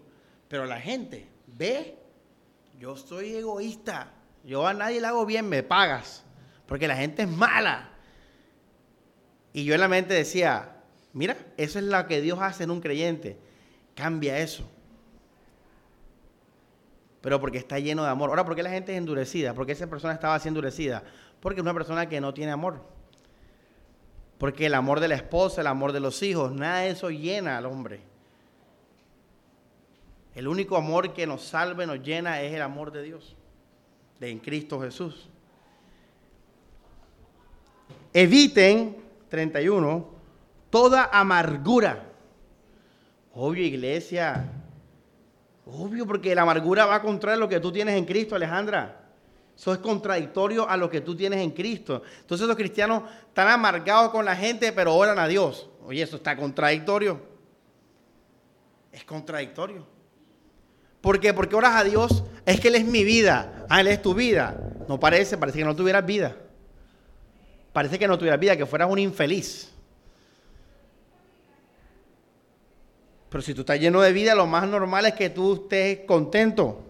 Pero la gente ve, yo soy egoísta. Yo a nadie le hago bien, me pagas. Porque la gente es mala. Y yo en la mente decía, mira, eso es lo que Dios hace en un creyente. Cambia eso. Pero porque está lleno de amor. Ahora, ¿por qué la gente es endurecida? ¿Por qué esa persona estaba así endurecida? Porque es una persona que no tiene amor. Porque el amor de la esposa, el amor de los hijos, nada de eso llena al hombre. El único amor que nos salve, nos llena, es el amor de Dios, de en Cristo Jesús. Eviten 31, toda amargura. Obvio, iglesia. Obvio, porque la amargura va contra lo que tú tienes en Cristo, Alejandra. Eso es contradictorio a lo que tú tienes en Cristo. Entonces los cristianos están amargados con la gente, pero oran a Dios. Oye, eso está contradictorio. Es contradictorio. ¿Por qué? Porque oras a Dios, es que Él es mi vida. Ah, Él es tu vida. No parece, parece que no tuvieras vida parece que no tuvieras vida, que fueras un infeliz. Pero si tú estás lleno de vida, lo más normal es que tú estés contento.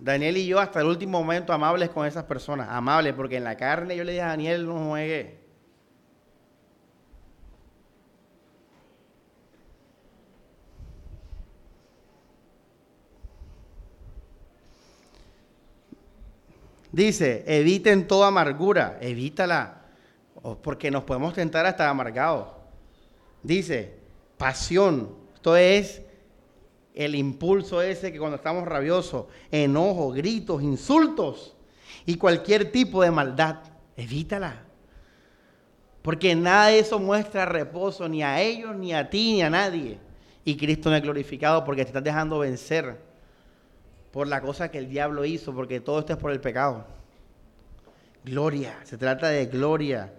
Daniel y yo hasta el último momento amables con esas personas, amables, porque en la carne yo le dije a Daniel, no juegue. Dice, eviten toda amargura, evítala, porque nos podemos tentar a estar amargados. Dice, pasión, esto es el impulso ese que cuando estamos rabiosos, enojo, gritos, insultos y cualquier tipo de maldad, evítala. Porque nada de eso muestra reposo ni a ellos, ni a ti, ni a nadie. Y Cristo no es glorificado porque te estás dejando vencer por la cosa que el diablo hizo, porque todo esto es por el pecado. Gloria, se trata de gloria.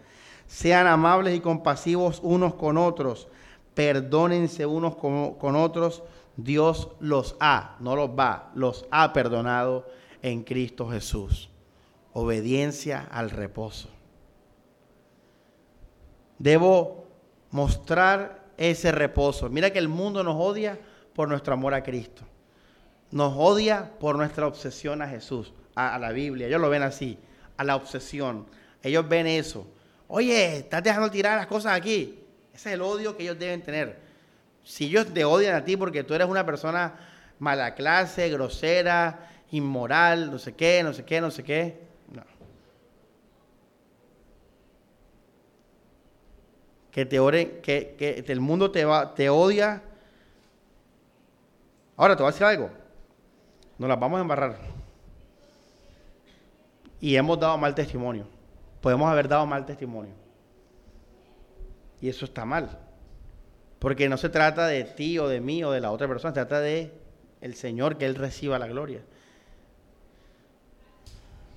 Sean amables y compasivos unos con otros, perdónense unos con, con otros. Dios los ha, no los va, los ha perdonado en Cristo Jesús. Obediencia al reposo. Debo mostrar ese reposo. Mira que el mundo nos odia por nuestro amor a Cristo. Nos odia por nuestra obsesión a Jesús, a, la Biblia. Ellos lo ven así, a la obsesión. Ellos ven eso. Oye, estás dejando tirar las cosas aquí. Ese es el odio que ellos deben tener. Si ellos te odian a ti porque tú eres una persona mala clase, grosera, inmoral, no sé qué, no sé qué, no sé qué. No. Que te oren, que, el mundo te, va, te odia. Ahora te voy a decir algo nos las vamos a embarrar. Y hemos dado mal testimonio. Podemos haber dado mal testimonio. Y eso está mal. Porque no se trata de ti o de mí o de la otra persona, se trata de el Señor que Él reciba la gloria.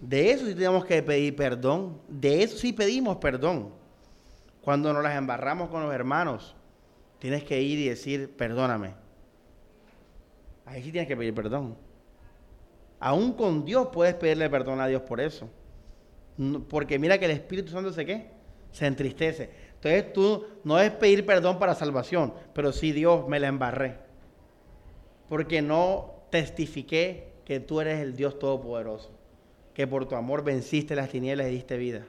De eso sí tenemos que pedir perdón. De eso sí pedimos perdón. Cuando nos las embarramos con los hermanos, tienes que ir y decir, perdóname. Ahí sí tienes que pedir perdón. Aún con Dios puedes pedirle perdón a Dios por eso. Porque mira que el Espíritu Santo se qué? Se entristece. Entonces tú no es pedir perdón para salvación, pero sí Dios me la embarré. Porque no testifiqué que tú eres el Dios Todopoderoso. Que por tu amor venciste las tinieblas y diste vida.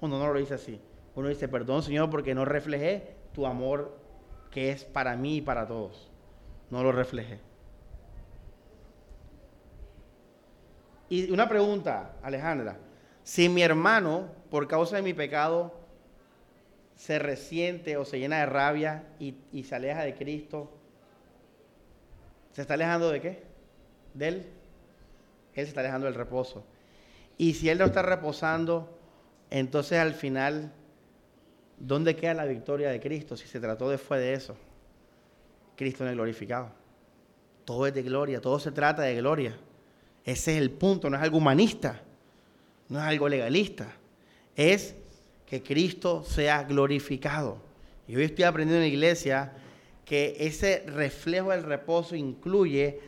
Uno no lo dice así. Uno dice, perdón Señor porque no reflejé tu amor que es para mí y para todos. No lo reflejé. Y una pregunta, Alejandra. Si mi hermano, por causa de mi pecado, se resiente o se llena de rabia y, se aleja de Cristo, ¿se está alejando de qué? De él. Él se está alejando del reposo. Y si él no está reposando, entonces al final, ¿dónde queda la victoria de Cristo si se trató después de eso? Cristo no es glorificado. Todo es de gloria, todo se trata de gloria. Ese es el punto, no es algo humanista, no es algo legalista. Es que Cristo sea glorificado. Y hoy estoy aprendiendo en la iglesia que ese reflejo del reposo incluye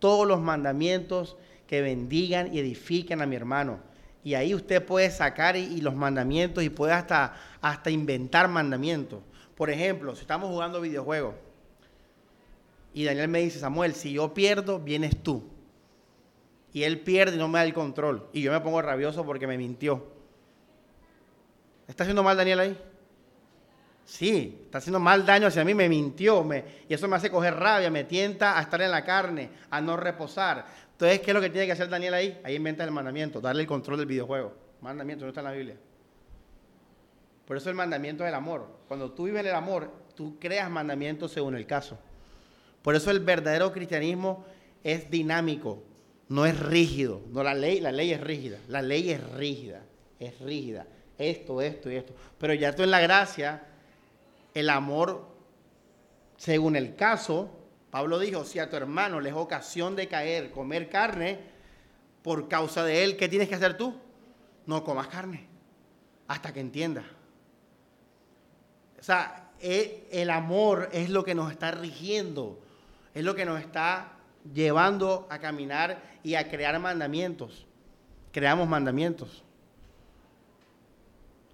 todos los mandamientos que bendigan y edifiquen a mi hermano. Y ahí usted puede sacar y, los mandamientos y puede hasta, hasta inventar mandamientos. Por ejemplo, si estamos jugando videojuegos y Daniel me dice, Samuel, si yo pierdo, vienes tú y él pierde y no me da el control. Y yo me pongo rabioso porque me mintió. ¿Está haciendo mal Daniel ahí? Sí, está haciendo mal daño hacia mí, me mintió, me, y eso me hace coger rabia, me tienta a estar en la carne, a no reposar. Entonces, ¿qué es lo que tiene que hacer Daniel ahí? Ahí inventa el mandamiento, darle el control del videojuego. Mandamiento, no está en la Biblia. Por eso el mandamiento es el amor. Cuando tú vives el amor, tú creas mandamientos según el caso. Por eso el verdadero cristianismo es dinámico no es rígido. No, la ley, la ley es rígida. La ley es rígida. Es rígida. Esto, esto y esto. Pero ya tú en la gracia, el amor, según el caso, Pablo dijo, si a tu hermano le es ocasión de caer, comer carne, por causa de él, ¿qué tienes que hacer tú? No comas carne. Hasta que entienda. O sea, e, el amor es lo que nos está rigiendo. Es lo que nos está llevando a caminar y a crear mandamientos. Creamos mandamientos.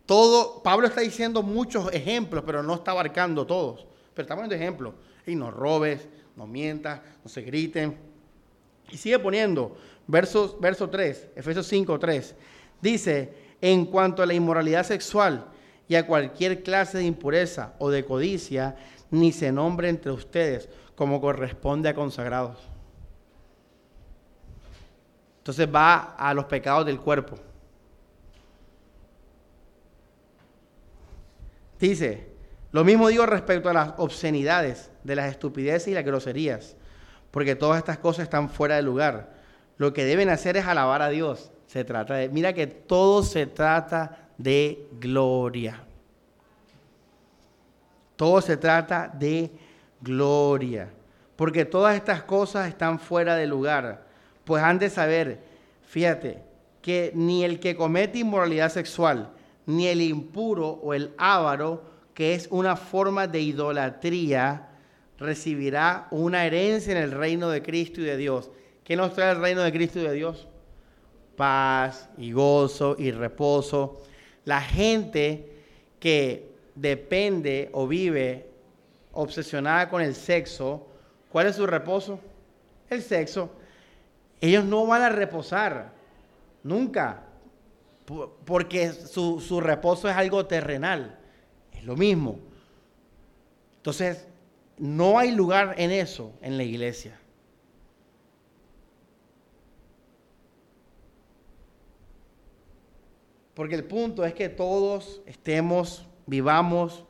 Todo, Pablo está diciendo muchos ejemplos, pero no está abarcando todos. Pero está poniendo ejemplos. Y no robes, no mientas, no se griten. Y sigue poniendo, verso, verso 3, Efesios 5, 3. Dice, en cuanto a la inmoralidad sexual y a cualquier clase de impureza o de codicia, ni se nombre entre ustedes como corresponde a consagrados entonces va a los pecados del cuerpo. Dice, lo mismo digo respecto a las obscenidades, de las estupideces y las groserías, porque todas estas cosas están fuera de lugar. Lo que deben hacer es alabar a Dios. Se trata de, mira que todo se trata de gloria. Todo se trata de gloria, porque todas estas cosas están fuera de lugar pues han de saber, fíjate, que ni el que comete inmoralidad sexual, ni el impuro o el ávaro, que es una forma de idolatría, recibirá una herencia en el reino de Cristo y de Dios. ¿Qué nos trae el reino de Cristo y de Dios? Paz y gozo y reposo. La gente que depende o vive obsesionada con el sexo, ¿cuál es su reposo? El sexo. Ellos no van a reposar, nunca, porque su, su reposo es algo terrenal, es lo mismo. Entonces, no hay lugar en eso en la iglesia. Porque el punto es que todos estemos, vivamos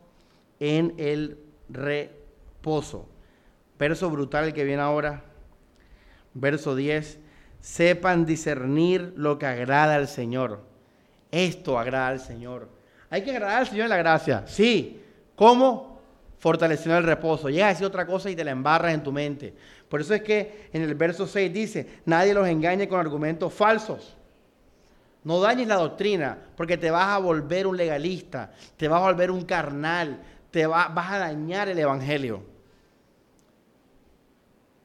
en el reposo. Verso brutal que viene ahora. Verso 10. Sepan discernir lo que agrada al Señor. Esto agrada al Señor. Hay que agradar al Señor en la gracia. Sí. ¿Cómo? Fortaleciendo el reposo. Llega a decir otra cosa y te la embarras en tu mente. Por eso es que en el verso 6 dice, nadie los engañe con argumentos falsos. No dañes la doctrina, porque te vas a volver un legalista, te vas a volver un carnal, te vas a dañar el evangelio.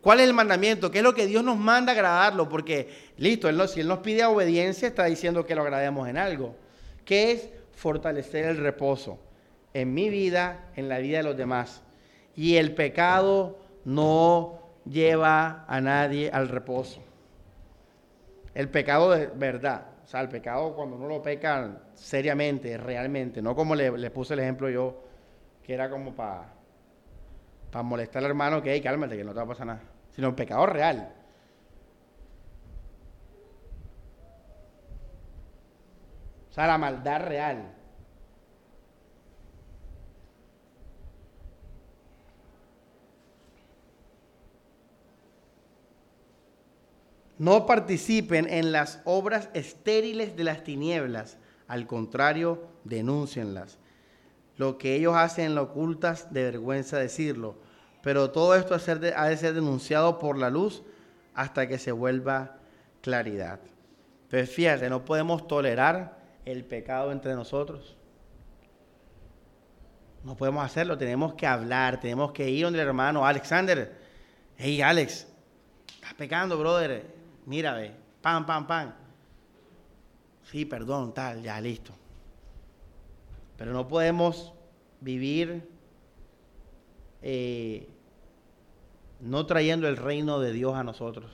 ¿Cuál es el mandamiento? ¿Qué es lo que Dios nos manda agradarlo? Porque, listo, si Él nos pide obediencia, está diciendo que lo agrademos en algo. ¿Qué es fortalecer el reposo en mi vida, en la vida de los demás? Y el pecado no lleva a nadie al reposo. El pecado de verdad. O sea, el pecado cuando uno lo peca seriamente, realmente, no como le, puse el ejemplo yo, que era como para molestar al hermano, que, hey, cálmate, que no te va a pasar nada, sino el pecado real. O sea, la maldad real. No participen en las obras estériles de las tinieblas, al contrario, denúncienlas. Lo que ellos hacen en lo ocultas, de vergüenza decirlo, pero todo esto ha de ser denunciado por la luz hasta que se vuelva claridad. Pero fíjate, no podemos tolerar el pecado entre nosotros. No podemos hacerlo, tenemos que hablar, tenemos que ir donde el hermano Alexander. Hey Alex, estás pecando, brother mira, ve, pam, pam. Sí, perdón, tal, ya, listo. Pero no podemos vivir eh, no trayendo el reino de Dios a nosotros.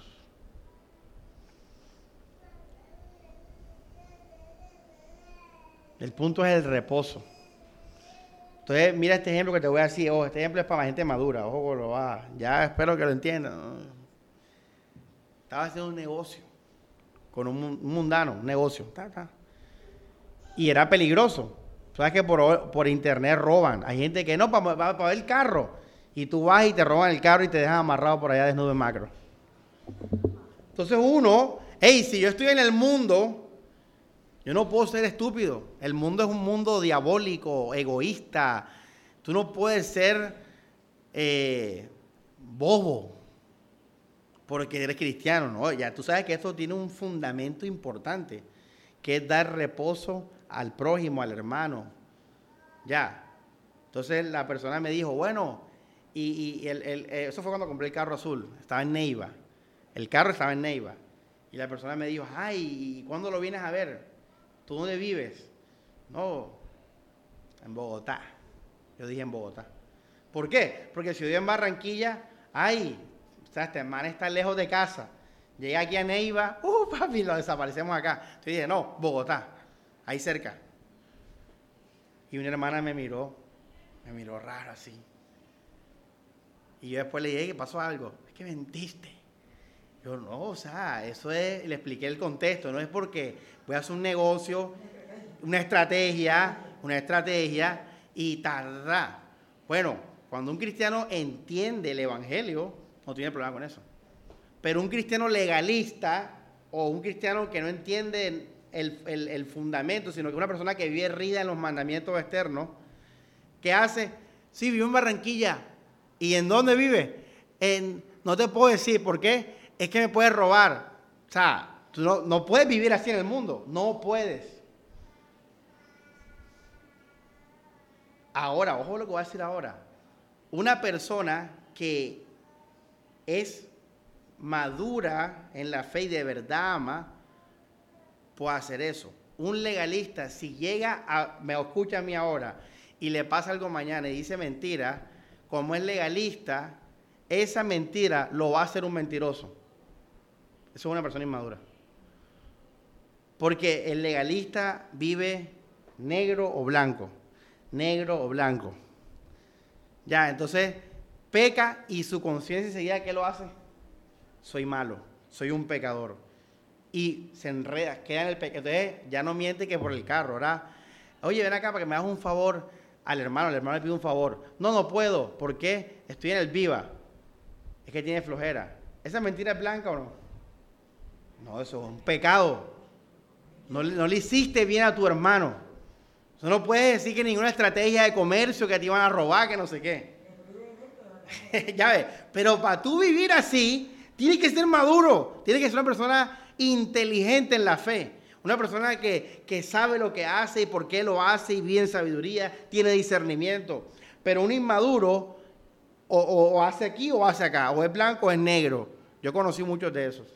El punto es el reposo. Entonces, mira este ejemplo que te voy a decir. Ojo, este ejemplo es para la gente madura. Ojo, lo va. Ya espero que lo entiendan. Estaba haciendo un negocio con un mundano, un negocio. Y era peligroso. Sabes que por, internet roban. Hay gente que no, para, ver el carro. Y tú vas y te roban el carro y te dejan amarrado por allá desnudo en macro. Entonces uno, hey, si yo estoy en el mundo, yo no puedo ser estúpido. El mundo es un mundo diabólico, egoísta. Tú no puedes ser eh, bobo porque eres cristiano, ¿no? Ya tú sabes que esto tiene un fundamento importante, que es dar reposo al prójimo, al hermano. Ya. Entonces la persona me dijo, bueno, y, el, eh, eso fue cuando compré el carro azul, estaba en Neiva. El carro estaba en Neiva. Y la persona me dijo, ay, ¿y cuándo lo vienes a ver? ¿Tú dónde vives? No, en Bogotá. Yo dije en Bogotá. ¿Por qué? Porque si yo en Barranquilla, ay, o sea, este man está lejos de casa. Llegué aquí a Neiva, uh, papi, lo desaparecemos acá. Entonces dije, no, Bogotá, ahí cerca. Y una hermana me miró, me miró raro así. Y yo después le dije, ¿qué pasó algo? Es que mentiste. Yo, no, o sea, eso es, le expliqué el contexto, no es porque voy a hacer un negocio, una estrategia, una estrategia y tarda. Bueno, cuando un cristiano entiende el Evangelio, no tiene problema con eso. Pero un cristiano legalista o un cristiano que no entiende el, fundamento, sino que una persona que vive rida en los mandamientos externos, ¿qué hace? Sí, vive en Barranquilla. ¿Y en dónde vive? No te puedo decir por qué. Es que me puede robar. O sea, tú no, no puedes vivir así en el mundo. No puedes. Ahora, ojo lo que voy a decir ahora. Una persona que es madura en la fe y de verdad ama, puede hacer eso. Un legalista, si llega a, me escucha a mí ahora, y le pasa algo mañana y dice mentira, como es legalista, esa mentira lo va a hacer un mentiroso. Eso es una persona inmadura. Porque el legalista vive negro o blanco, negro o blanco. Ya, entonces peca y su conciencia enseguida, ¿qué lo hace? Soy malo, soy un pecador. Y se enreda, queda en el pecado. Entonces ya no miente que por el carro, ¿verdad? Oye, ven acá para que me hagas un favor al hermano, el hermano le pide un favor. No, no puedo. ¿Por qué? Estoy en el viva. Es que tiene flojera. ¿Esa mentira es blanca o no? No, eso es un pecado. No, no le hiciste bien a tu hermano. Eso no puedes decir que ninguna estrategia de comercio que te iban a robar, que no sé qué. ya ves, pero para tú vivir así, tienes que ser maduro, tienes que ser una persona inteligente en la fe, una persona que, sabe lo que hace y por qué lo hace y bien sabiduría, tiene discernimiento. Pero un inmaduro o, o, hace aquí o hace acá, o es blanco o es negro. Yo conocí muchos de esos.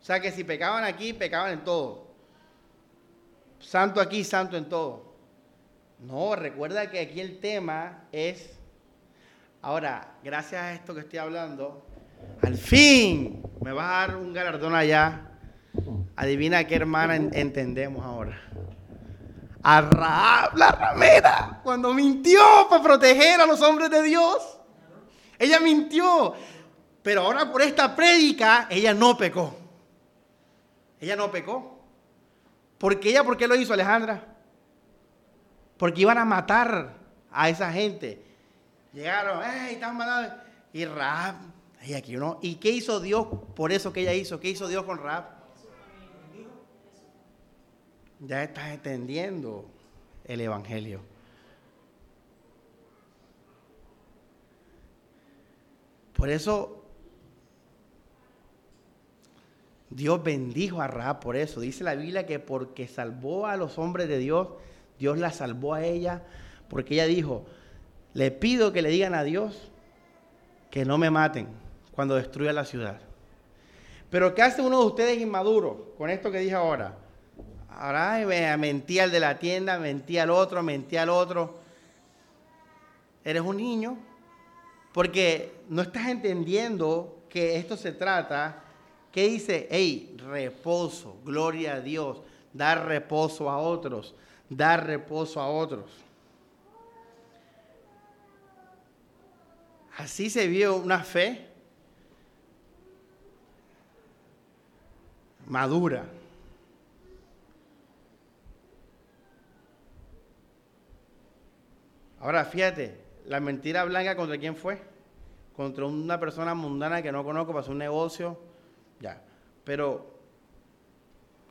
O sea que si pecaban aquí, pecaban en todo. Santo aquí, santo en todo. No, recuerda que aquí el tema es Ahora, gracias a esto que estoy hablando, al fin me vas a dar un galardón allá. Adivina qué hermana entendemos ahora. A Rahab, la ramera, cuando mintió para proteger a los hombres de Dios. Ella mintió. Pero ahora por esta prédica, ella no pecó. Ella no pecó. Porque ella, ¿por qué lo hizo Alejandra? Porque iban a matar a esa gente. Llegaron, ¡ay, están matando! Y Raab, y aquí uno, ¿y qué hizo Dios por eso que ella hizo? ¿Qué hizo Dios con Raab? Ya estás entendiendo el Evangelio. Por eso Dios bendijo a Raab por eso. Dice la Biblia que porque salvó a los hombres de Dios, Dios la salvó a ella, porque ella dijo, le pido que le digan a Dios que no me maten cuando destruya la ciudad. Pero ¿qué hace uno de ustedes inmaduro con esto que dije ahora? Ahora mentí al de la tienda, mentí al otro, mentí al otro. Eres un niño porque no estás entendiendo que esto se trata, que dice, hey, reposo, gloria a Dios, dar reposo a otros, dar reposo a otros. Así se vio una fe madura. Ahora fíjate, la mentira blanca contra quién fue? Contra una persona mundana que no conozco hacer un negocio. Ya. Pero,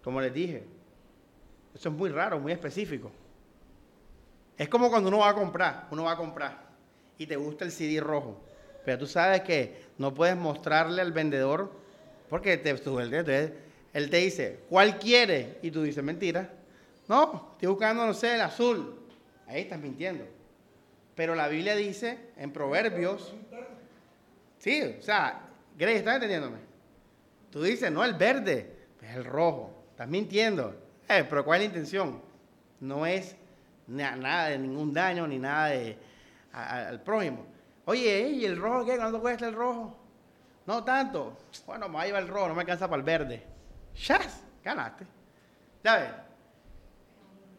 como les dije, eso es muy raro, muy específico. Es como cuando uno va a comprar, uno va a comprar y te gusta el CD rojo. Pero tú sabes que no puedes mostrarle al vendedor porque te, entonces, él te dice, ¿cuál quiere? Y tú dices, mentira. No, estoy buscando, no sé, el azul. Ahí estás mintiendo. Pero la Biblia dice en Proverbios, sí, o sea, Grey, ¿estás entendiéndome? Tú dices, no, el verde, es el rojo. Estás mintiendo. Eh, pero ¿cuál es la intención? No es nada de ningún daño ni nada de, al prójimo. Oye, ¿y el rojo qué? ¿Cuánto cuesta el rojo? No tanto. Bueno, me va el rojo, no me alcanza para el verde. ¡Chas! Ganaste. Ya ves.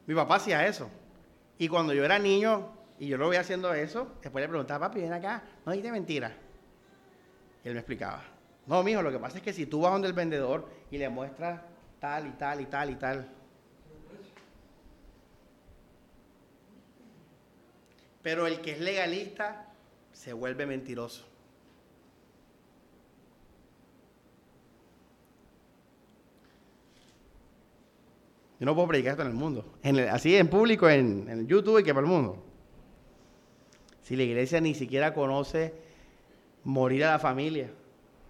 Mi papá hacía eso. Y cuando yo era niño y yo lo voy haciendo eso, después le preguntaba, papi, ven acá, no dijiste mentira. Y él me explicaba. No, mijo, lo que pasa es que si tú vas donde el vendedor y le muestras tal y tal y tal y tal, Pero el que es legalista se vuelve mentiroso. Yo no puedo predicar esto en el mundo. así en público, en, en, YouTube y que para el mundo. Si la iglesia ni siquiera conoce morir a la familia,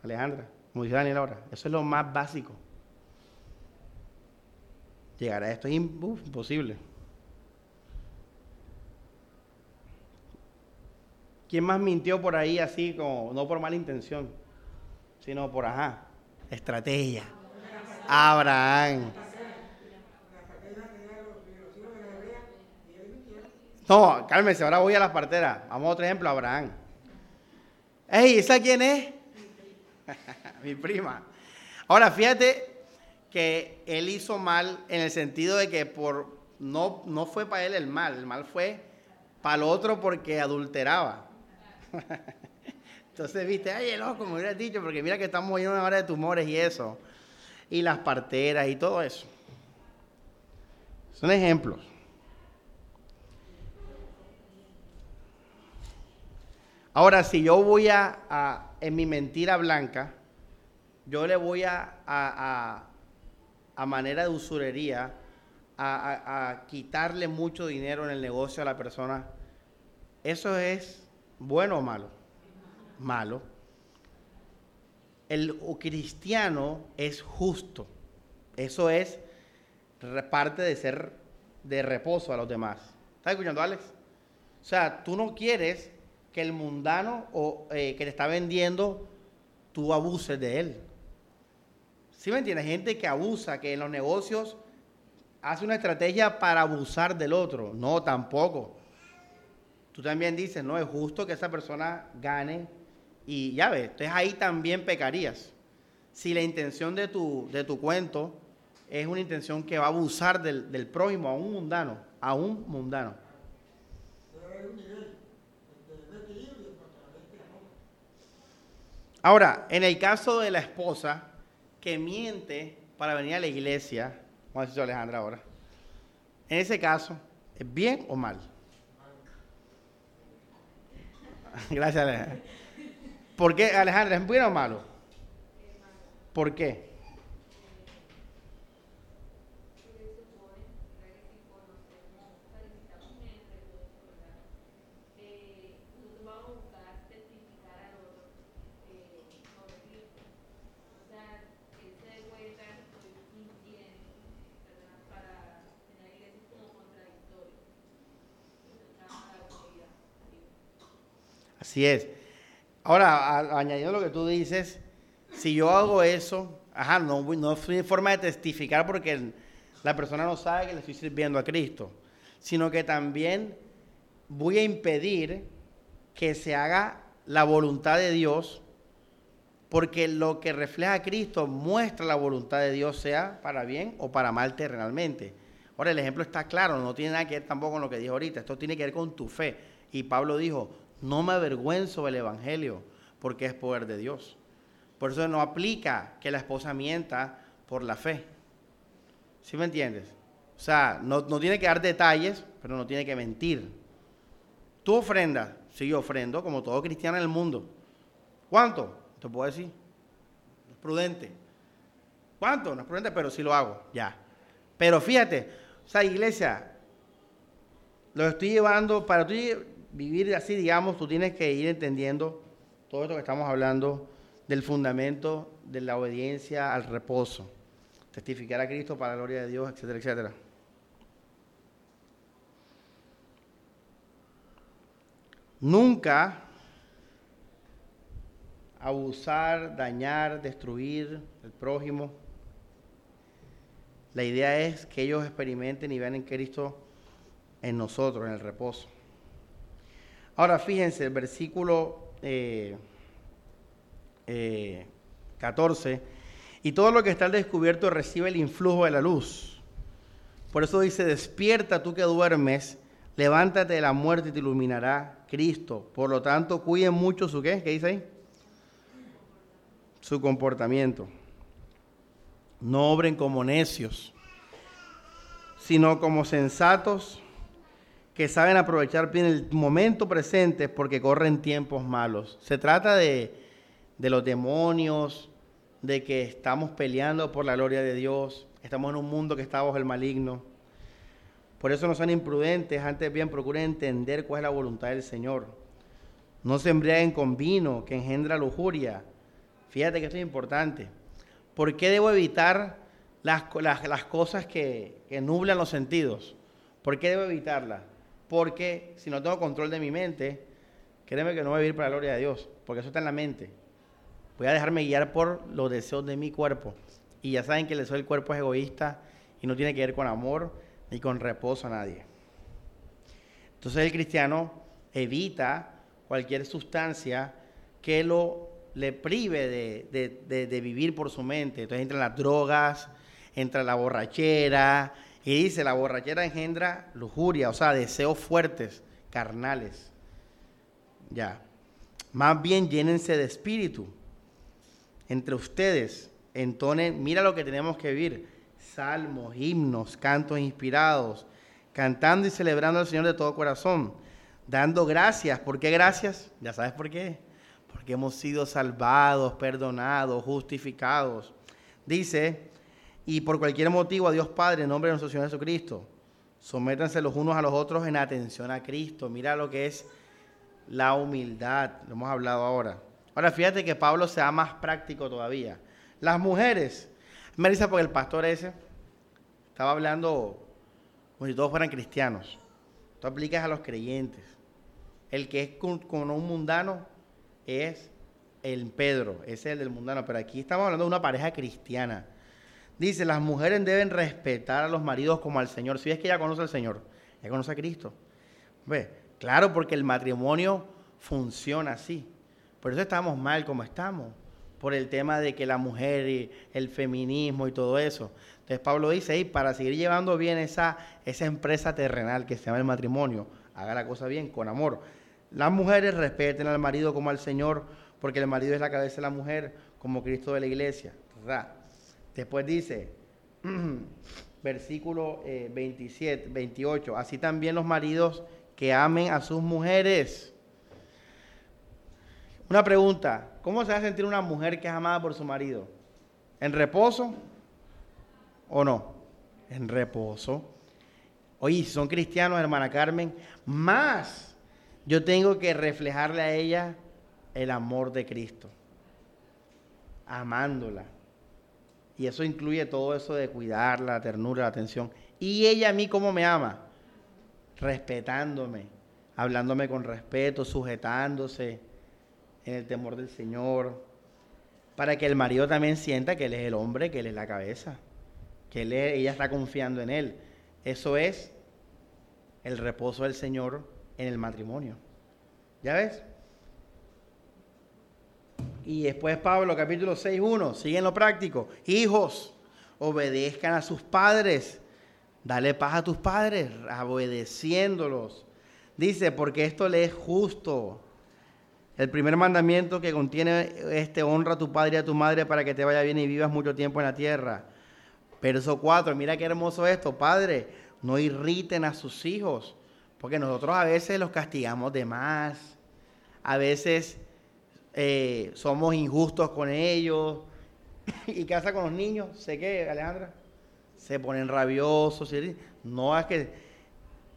Alejandra, como dice Daniel ahora. Eso es lo más básico. Llegar a esto es imposible. ¿Quién más mintió por ahí así, como, no por mala intención, sino por, ajá, estrategia? Abraham. No, cálmese, ahora voy a las parteras. Vamos a otro ejemplo, Abraham. Ey, ¿esa quién es? Mi prima. Ahora, fíjate que él hizo mal en el sentido de que por no, no fue para él el mal, el mal fue para el otro porque adulteraba. Entonces, viste, ay, loco, como hubieras dicho, porque mira que estamos en una hora de tumores y eso, y las parteras y todo eso. Son ejemplos. Ahora, si yo voy a, en mi mentira blanca, yo le voy a, a, manera de usurería, a, quitarle mucho dinero en el negocio a la persona, ¿eso es bueno o malo? Malo. El cristiano es justo. Eso es parte de ser de reposo a los demás. ¿Estás escuchando, Alex? O sea, tú no quieres que el mundano o eh, que le está vendiendo, tú abuses de él. ¿Sí me entiendes? Gente que abusa, que en los negocios hace una estrategia para abusar del otro. No, tampoco. Tú también dices, no, es justo que esa persona gane y ya ves, entonces ahí también pecarías. Si la intención de tu, de tu cuento es una intención que va a abusar del, del prójimo, a un mundano, a un mundano. Ahora, en el caso de la esposa que miente para venir a la iglesia, como ha dicho Alejandra ahora, en ese caso, ¿es bien o mal? Gracias, Alejandra. ¿Por qué, Alejandra, es bueno o malo? ¿Por qué? Así es. Ahora, añadiendo lo que tú dices, si yo hago eso, ajá, no, no es forma de testificar porque la persona no sabe que le estoy sirviendo a Cristo, sino que también voy a impedir que se haga la voluntad de Dios, porque lo que refleja Cristo muestra la voluntad de Dios, sea para bien o para mal terrenalmente. Ahora, el ejemplo está claro, no tiene nada que ver tampoco con lo que dijo ahorita, esto tiene que ver con tu fe. Y Pablo dijo, no me avergüenzo del Evangelio porque es poder de Dios. Por eso no aplica que la esposa mienta por la fe. ¿Sí me entiendes? O sea, no, tiene que dar detalles, pero no tiene que mentir. Tú ofrendas. Sí, yo ofrendo como todo cristiano en el mundo. ¿Cuánto? Te puedo decir. es prudente. ¿Cuánto? No es prudente, pero sí lo hago. Ya. Pero fíjate, o sea, iglesia, lo estoy llevando para tú vivir así, digamos, tú tienes que ir entendiendo todo esto que estamos hablando del fundamento de la obediencia al reposo, testificar a Cristo para la gloria de Dios, etcétera, etcétera. Nunca abusar, dañar, destruir el prójimo. La idea es que ellos experimenten y vean en Cristo en nosotros, en el reposo. Ahora fíjense, el versículo 14, eh, eh, y todo lo que está al descubierto recibe el influjo de la luz. Por eso dice, despierta tú que duermes, levántate de la muerte y te iluminará Cristo. Por lo tanto, cuiden mucho su qué, ¿qué dice ahí? Su comportamiento. No obren como necios, sino como sensatos que saben aprovechar bien el momento presente porque corren tiempos malos. Se trata de, los demonios, de que estamos peleando por la gloria de Dios, estamos en un mundo que está bajo el maligno. Por eso no son imprudentes, antes bien procuren entender cuál es la voluntad del Señor. No se embriaguen con vino que engendra lujuria, Fíjate que esto es importante. ¿Por qué debo evitar las, las, cosas que, que, nublan los sentidos? ¿Por qué debo evitarlas? Porque si no tengo control de mi mente, créeme que no voy a vivir para la gloria de Dios, porque eso está en la mente. Voy a dejarme guiar por los deseos de mi cuerpo. Y ya saben que el deseo del cuerpo es egoísta y no tiene que ver con amor ni con reposo a nadie. Entonces el cristiano evita cualquier sustancia que lo le prive de, vivir por su mente. Entonces entran las drogas, entra la borrachera, y dice, la borrachera engendra lujuria, o sea, deseos fuertes, carnales. Ya. Más bien llénense de espíritu. Entre ustedes, entonen, mira lo que tenemos que vivir. Salmos, himnos, cantos inspirados, cantando y celebrando al Señor de todo corazón, dando gracias. ¿Por qué gracias? Ya sabes por qué porque hemos sido salvados, perdonados, justificados. Dice, y por cualquier motivo a Dios Padre, en nombre de nuestro Señor Jesucristo, sométanse los unos a los otros en atención a Cristo. Mira lo que es la humildad, lo hemos hablado ahora. Ahora fíjate que Pablo se da más práctico todavía. Las mujeres, me porque el pastor ese estaba hablando como si todos fueran cristianos. Tú aplicas a los creyentes. El que es con un mundano es el Pedro, ese es el del mundano, pero aquí estamos hablando de una pareja cristiana. Dice, las mujeres deben respetar a los maridos como al Señor. Si es que ella conoce al Señor, ella conoce a Cristo. ¿Ve? Claro, porque el matrimonio funciona así. Por eso estamos mal como estamos, por el tema de que la mujer y el feminismo y todo eso. Entonces Pablo dice, para seguir llevando bien esa, esa empresa terrenal que se llama el matrimonio, haga la cosa bien, con amor. Las mujeres respeten al marido como al Señor, porque el marido es la cabeza de la mujer, como Cristo de la iglesia. Después dice, versículo 27, eh, 28, así también los maridos que amen a sus mujeres. Una pregunta, ¿cómo se va a sentir una mujer que es amada por su marido? ¿En reposo o no? En reposo. Oye, si son cristianos, hermana Carmen, más yo tengo que reflejarle a ella el amor de Cristo, amándola. Y eso incluye todo eso de cuidarla, la ternura, la atención. Y ella a mí, ¿cómo me ama? Respetándome, hablándome con respeto, sujetándose en el temor del Señor, para que el marido también sienta que él es el hombre, que él es la cabeza, que ella está confiando en él. Eso es el reposo del Señor en el matrimonio. ¿Ya ves? Y después Pablo, capítulo 6.1, sigue en lo práctico. Hijos, obedezcan a sus padres. Dale paz a tus padres, obedeciéndolos. Dice, porque esto le es justo. El primer mandamiento que contiene este honra a tu padre y a tu madre para que te vaya bien y vivas mucho tiempo en la tierra. Verso 4, mira qué hermoso esto, padre, no irriten a sus hijos, porque nosotros a veces los castigamos de más, a veces eh, somos injustos con ellos. ¿Y qué pasa con los niños? ¿Sé qué, Alejandra? Se ponen rabiosos. No es que,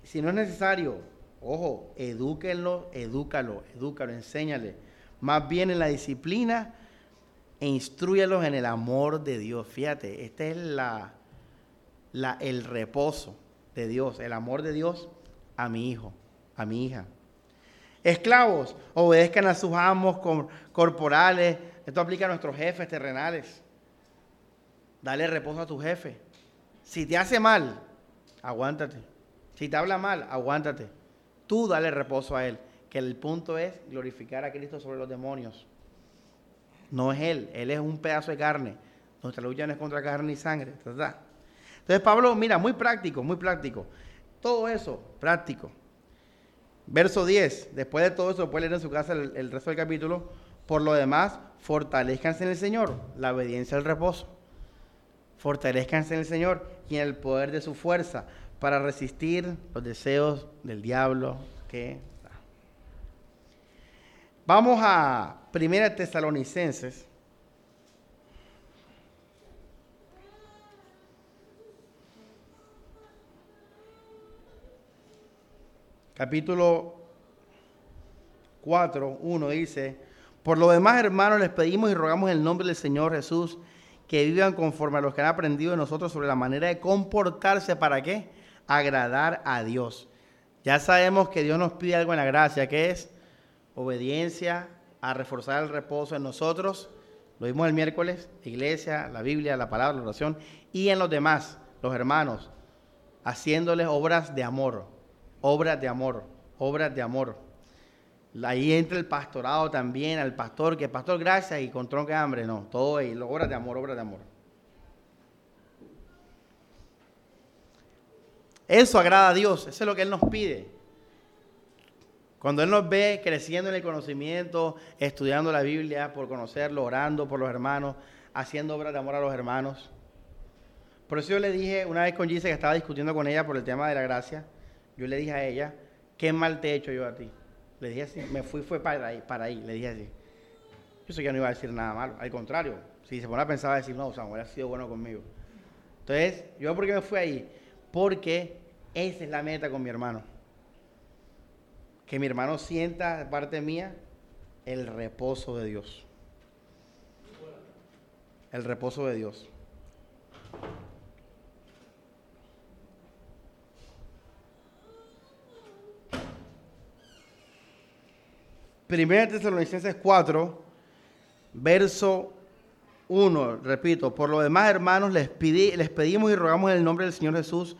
si no es necesario, ojo, edúquenlo, edúcalo, edúcalo, enséñale. Más bien en la disciplina e instruyelos en el amor de Dios. Fíjate, este es la, el reposo de Dios, el amor de Dios a mi hijo, a mi hija. Esclavos, obedezcan a sus amos corporales. Esto aplica a nuestros jefes terrenales. Dale reposo a tu jefe. Si te hace mal, aguántate. Si te habla mal, aguántate. Tú dale reposo a él. Que el punto es glorificar a Cristo sobre los demonios. No es él, él es un pedazo de carne. Nuestra lucha no es contra carne y sangre. Entonces Pablo, mira, muy práctico, muy práctico. Todo eso, práctico. Verso 10, después de todo eso, puede leer en su casa el, resto del capítulo. Por lo demás, fortalezcanse en el Señor, la obediencia al reposo. Fortalezcanse en el Señor y en el poder de su fuerza para resistir los deseos del diablo que Vamos a Primera Tesalonicenses capítulo 4, 1 dice, Por lo demás, hermanos, les pedimos y rogamos en el nombre del Señor Jesús que vivan conforme a los que han aprendido de nosotros sobre la manera de comportarse para qué? Agradar a Dios. Ya sabemos que Dios nos pide algo en la gracia, que es obediencia a reforzar el reposo en nosotros. Lo vimos el miércoles, iglesia, la Biblia, la palabra, la oración, y en los demás, los hermanos, haciéndoles obras de amor, obras de amor, obras de amor. Ahí entra el pastorado también, al pastor, que pastor, gracias, y con tronco de hambre, no, todo ahí, obras de amor, obras de amor. Eso agrada a Dios, eso es lo que Él nos pide. Cuando Él nos ve creciendo en el conocimiento, estudiando la Biblia por conocerlo, orando por los hermanos, haciendo obras de amor a los hermanos. Por eso yo le dije una vez con Gise que estaba discutiendo con ella por el tema de la gracia, yo le dije a ella, ¿qué mal te he hecho yo a ti? Le dije así, me fui, fue para ahí, para ahí, le dije así. Yo sé que no iba a decir nada malo, al contrario, si se pone a decir, no, Samuel ha sido bueno conmigo. Entonces, ¿yo por qué me fui ahí? Porque esa es la meta con mi hermano. Que mi hermano sienta de parte mía el reposo de Dios. El reposo de Dios. Primera Tesalonicenses 4, verso 1, repito, por lo demás hermanos les, les pedimos y rogamos en el nombre del Señor Jesús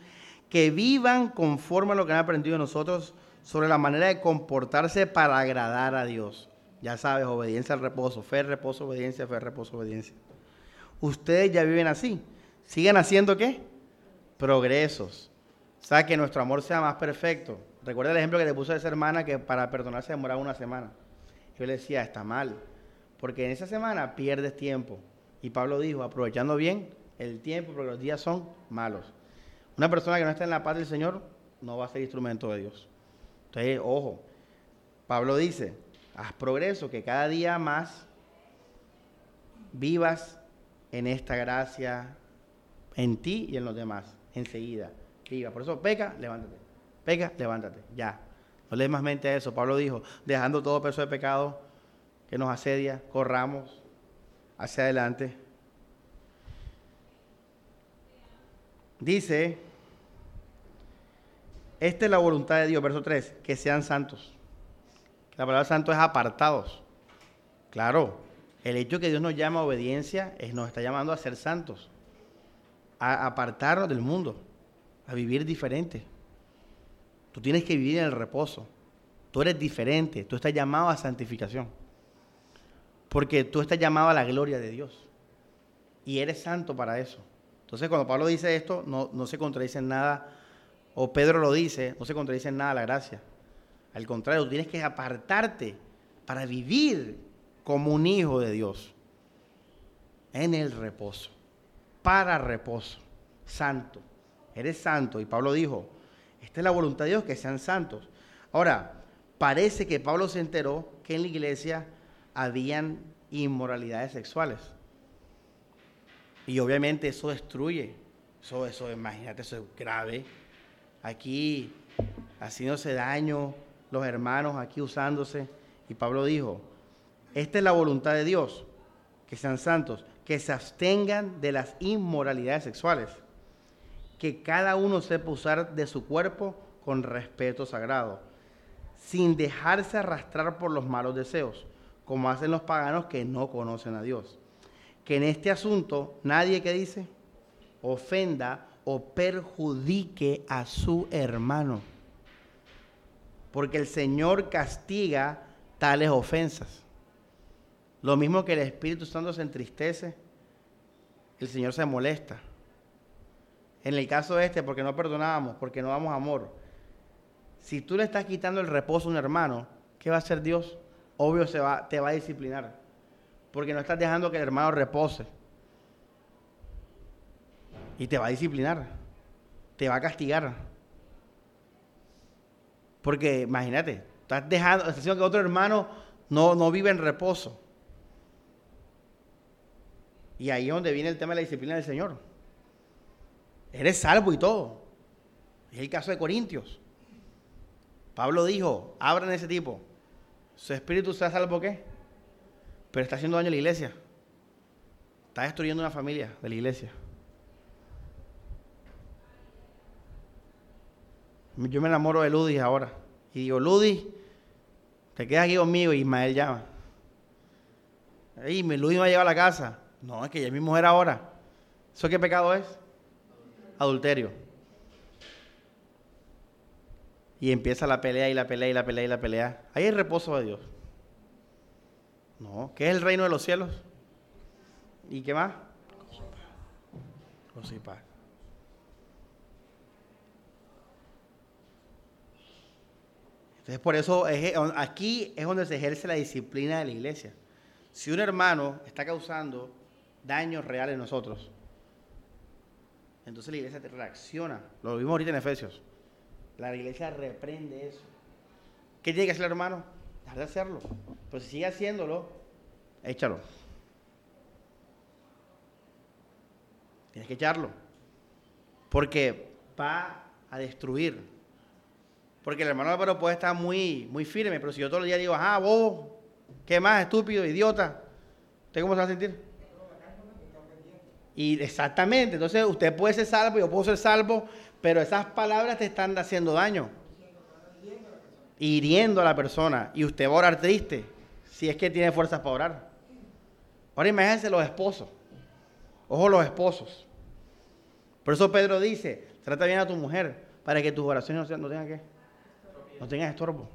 que vivan conforme a lo que han aprendido nosotros sobre la manera de comportarse para agradar a Dios. Ya sabes, obediencia al reposo, fe, reposo, obediencia, fe, reposo, obediencia. Ustedes ya viven así. ¿Siguen haciendo qué? Progresos. O sea, que nuestro amor sea más perfecto. Recuerda el ejemplo que te puse de esa hermana que para perdonarse demoraba una semana. Yo le decía, está mal, porque en esa semana pierdes tiempo. Y Pablo dijo, aprovechando bien el tiempo, porque los días son malos. Una persona que no está en la paz del Señor no va a ser instrumento de Dios. Entonces, ojo, Pablo dice, haz progreso, que cada día más vivas en esta gracia, en ti y en los demás, enseguida. Viva. Por eso, peca, levántate. Peca, levántate. Ya. No le más mente a eso. Pablo dijo, dejando todo peso de pecado que nos asedia, corramos hacia adelante. Dice, esta es la voluntad de Dios, verso 3, que sean santos. La palabra santo es apartados. Claro, el hecho que Dios nos llama a obediencia es, nos está llamando a ser santos, a apartarnos del mundo, a vivir diferente. Tú tienes que vivir en el reposo. Tú eres diferente. Tú estás llamado a santificación. Porque tú estás llamado a la gloria de Dios. Y eres santo para eso. Entonces, cuando Pablo dice esto, no, no se contradice en nada. O Pedro lo dice, no se contradice en nada la gracia. Al contrario, tú tienes que apartarte para vivir como un hijo de Dios. En el reposo. Para reposo. Santo. Eres santo. Y Pablo dijo, esta es la voluntad de Dios, que sean santos. Ahora, parece que Pablo se enteró que en la iglesia habían inmoralidades sexuales. Y obviamente eso destruye. Eso, eso, imagínate, eso es grave. Aquí haciéndose daño, los hermanos aquí usándose. Y Pablo dijo, esta es la voluntad de Dios, que sean santos, que se abstengan de las inmoralidades sexuales que cada uno sepa usar de su cuerpo con respeto sagrado, sin dejarse arrastrar por los malos deseos, como hacen los paganos que no conocen a Dios. Que en este asunto nadie que dice ofenda o perjudique a su hermano, porque el Señor castiga tales ofensas. Lo mismo que el Espíritu Santo se entristece, el Señor se molesta. En el caso este, porque no perdonábamos, porque no damos amor. Si tú le estás quitando el reposo a un hermano, ¿qué va a hacer Dios? Obvio se va, te va a disciplinar. Porque no estás dejando que el hermano repose. Y te va a disciplinar. Te va a castigar. Porque imagínate, estás dejando, estás haciendo que otro hermano no, no vive en reposo. Y ahí es donde viene el tema de la disciplina del Señor. Eres salvo y todo. Es el caso de Corintios. Pablo dijo, abran ese tipo. ¿Su espíritu sea salvo qué? pero está haciendo daño a la iglesia. Está destruyendo una familia de la iglesia. Yo me enamoro de Ludis ahora. Y digo, Ludis, te quedas aquí conmigo y Ismael llama. Y Ludis me va a llevar a la casa. No, es que ella es mi mujer ahora. ¿Eso qué pecado es? Adulterio. Y empieza la pelea y la pelea y la pelea y la pelea. Ahí hay reposo de Dios. No, ¿qué es el reino de los cielos? ¿Y qué más? Gozo y paz. Entonces, por eso aquí es donde se ejerce la disciplina de la iglesia. Si un hermano está causando daños reales en nosotros, entonces la iglesia reacciona. Lo vimos ahorita en Efesios. La iglesia reprende eso. ¿Qué tiene que hacer el hermano? Dejar de hacerlo. Pero si sigue haciéndolo, échalo. Tienes que echarlo. Porque va a destruir. Porque el hermano Álvaro puede estar muy, muy firme, pero si yo todos los días digo, ah, vos, ¿qué más, estúpido, idiota? ¿Usted cómo se va a sentir? Y exactamente, entonces usted puede ser salvo, yo puedo ser salvo, pero esas palabras te están haciendo daño. Hiriendo a la persona. Y usted va a orar triste, si es que tiene fuerzas para orar. Ahora imagínense los esposos. Ojo los esposos. Por eso Pedro dice, trata bien a tu mujer para que tus oraciones no, tengan que no tengas estorbo.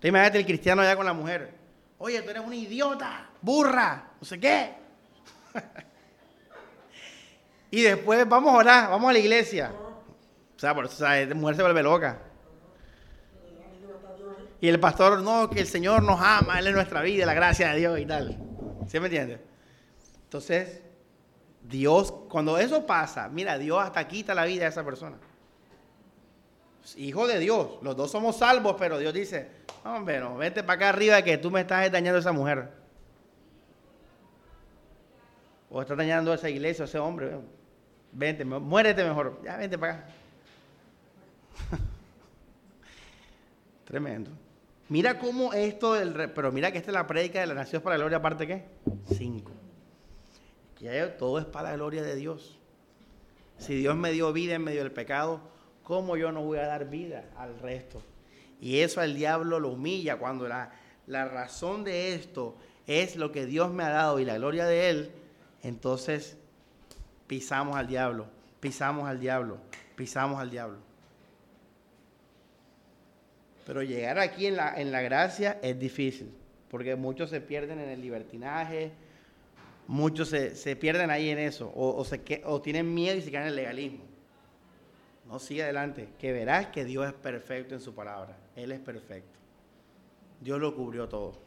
Te imagínate el cristiano allá con la mujer. Oye, tú eres una idiota, burra, no sé qué. y después vamos a orar, vamos a la iglesia. O sea, por eso, o mujer se vuelve loca. Y el pastor, no, que el Señor nos ama, Él es nuestra vida, la gracia de Dios y tal. ¿Sí me entiendes? Entonces, Dios, cuando eso pasa, mira, Dios hasta quita la vida de esa persona hijo de Dios, los dos somos salvos, pero Dios dice, hombre, no, vete para acá arriba que tú me estás dañando a esa mujer. O estás dañando a esa iglesia, a ese hombre. Vente, muérete mejor. Ya, vente para acá. Tremendo. Mira cómo esto. Pero mira que esta es la prédica de la nación para la gloria, aparte qué? Cinco. Todo es para la gloria de Dios. Si Dios me dio vida en medio del pecado, ¿cómo yo no voy a dar vida al resto? Y eso al diablo lo humilla cuando la, la razón de esto es lo que Dios me ha dado y la gloria de Él, entonces pisamos al diablo, pisamos al diablo, pisamos al diablo. Pero llegar aquí en la, en la gracia es difícil, porque muchos se pierden en el libertinaje, muchos se, pierden ahí en eso, o, se, o tienen miedo y se quedan en el legalismo. No, sigue adelante, que verás que Dios es perfecto en su palabra. Él es perfecto. Dios lo cubrió todo.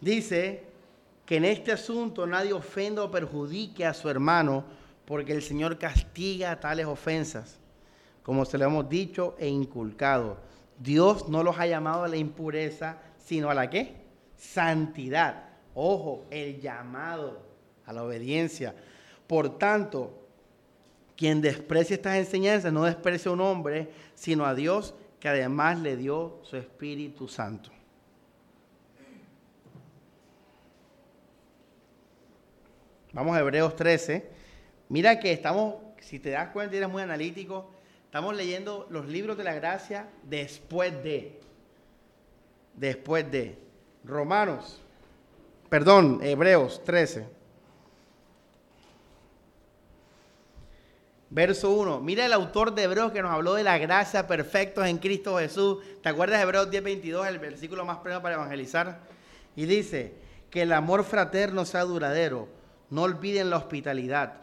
Dice que en este asunto nadie ofenda o perjudique a su hermano, porque el Señor castiga tales ofensas, como se lo hemos dicho e inculcado. Dios no los ha llamado a la impureza, sino a la qué? Santidad. Ojo, el llamado a la obediencia. Por tanto, quien desprecia estas enseñanzas no desprecia a un hombre, sino a Dios que además le dio su Espíritu Santo. Vamos a Hebreos 13. Mira que estamos, si te das cuenta, eres muy analítico, estamos leyendo los libros de la gracia después de. Después de. Romanos, perdón, Hebreos 13. Verso 1. Mira el autor de Hebreos que nos habló de la gracia perfectos en Cristo Jesús. ¿Te acuerdas de Hebreos 10:22, el versículo más pleno para evangelizar? Y dice, que el amor fraterno sea duradero. No olviden la hospitalidad,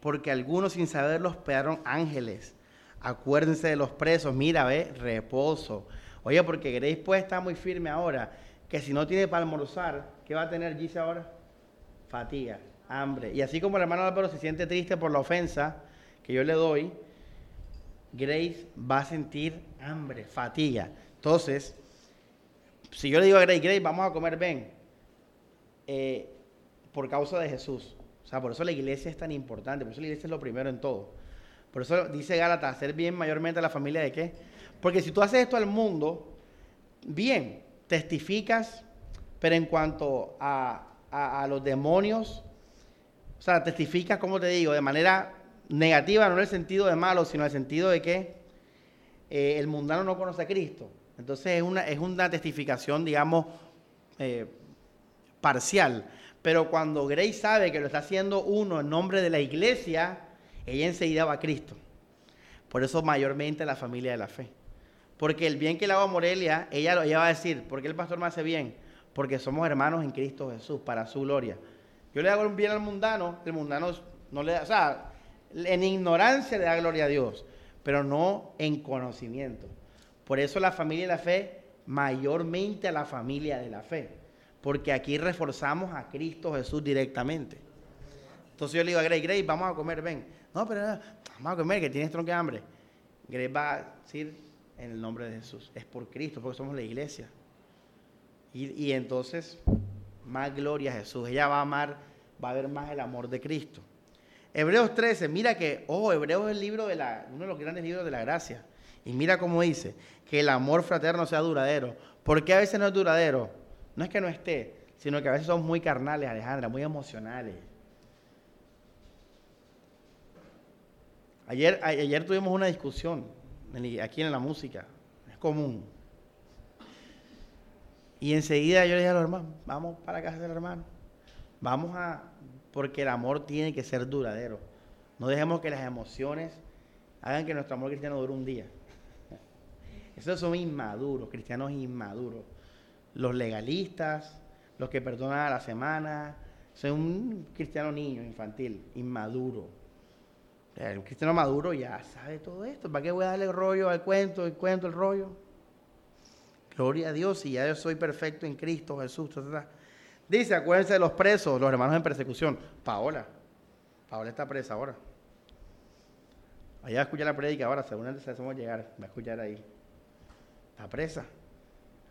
porque algunos sin saberlo hospedaron ángeles. Acuérdense de los presos. Mira, ve, reposo. Oye, porque Grace puede estar muy firme ahora, que si no tiene para almorzar, ¿qué va a tener Gise ahora? Fatiga, hambre. Y así como el hermano Álvaro se siente triste por la ofensa, que yo le doy, Grace va a sentir hambre, fatiga. Entonces, si yo le digo a Grace, Grace, vamos a comer ven, eh, por causa de Jesús. O sea, por eso la iglesia es tan importante, por eso la iglesia es lo primero en todo. Por eso dice Gálatas, hacer bien mayormente a la familia de qué? Porque si tú haces esto al mundo, bien, testificas, pero en cuanto a, los demonios, o sea, testificas, como te digo, de manera negativa, no en el sentido de malo, sino en el sentido de que eh, el mundano no conoce a Cristo. Entonces es una, es una testificación, digamos, eh, parcial. Pero cuando Grace sabe que lo está haciendo uno en nombre de la iglesia, ella enseguida va a Cristo. Por eso mayormente la familia de la fe. Porque el bien que le hago a Morelia, ella, ella va a decir, ¿por qué el pastor me hace bien? Porque somos hermanos en Cristo Jesús, para su gloria. Yo le hago un bien al mundano, el mundano no le da, o sea, en ignorancia le da gloria a Dios, pero no en conocimiento. Por eso la familia de la fe, mayormente a la familia de la fe. Porque aquí reforzamos a Cristo Jesús directamente. Entonces yo le digo a Grace, Grace, vamos a comer, ven. No, pero vamos a comer, que tienes tronco de hambre. Grace va a decir en el nombre de Jesús. Es por Cristo, porque somos la iglesia. Y, entonces, más gloria a Jesús. Ella va a amar, va a ver más el amor de Cristo. Hebreos 13, mira que, oh, Hebreos es el libro de la, uno de los grandes libros de la gracia. Y mira cómo dice, que el amor fraterno sea duradero. ¿Por qué a veces no es duradero? No es que no esté, sino que a veces somos muy carnales, Alejandra, muy emocionales. Ayer, ayer tuvimos una discusión aquí en la música, es común. Y enseguida yo le dije a los hermanos, vamos para casa del hermano. Vamos a, porque el amor tiene que ser duradero. No dejemos que las emociones hagan que nuestro amor cristiano dure un día. Esos son inmaduros, cristianos inmaduros. Los legalistas, los que perdonan a la semana, son un cristiano niño, infantil, inmaduro. El cristiano maduro ya sabe todo esto. ¿Para qué voy a darle el rollo al cuento, el cuento, el rollo? Gloria a Dios, y ya yo soy perfecto en Cristo Jesús. Dice, acuérdense de los presos, los hermanos en persecución. Paola, Paola está presa ahora. Allá va a escuchar la predica ahora, según antes hacemos llegar, va a escuchar ahí. Está presa.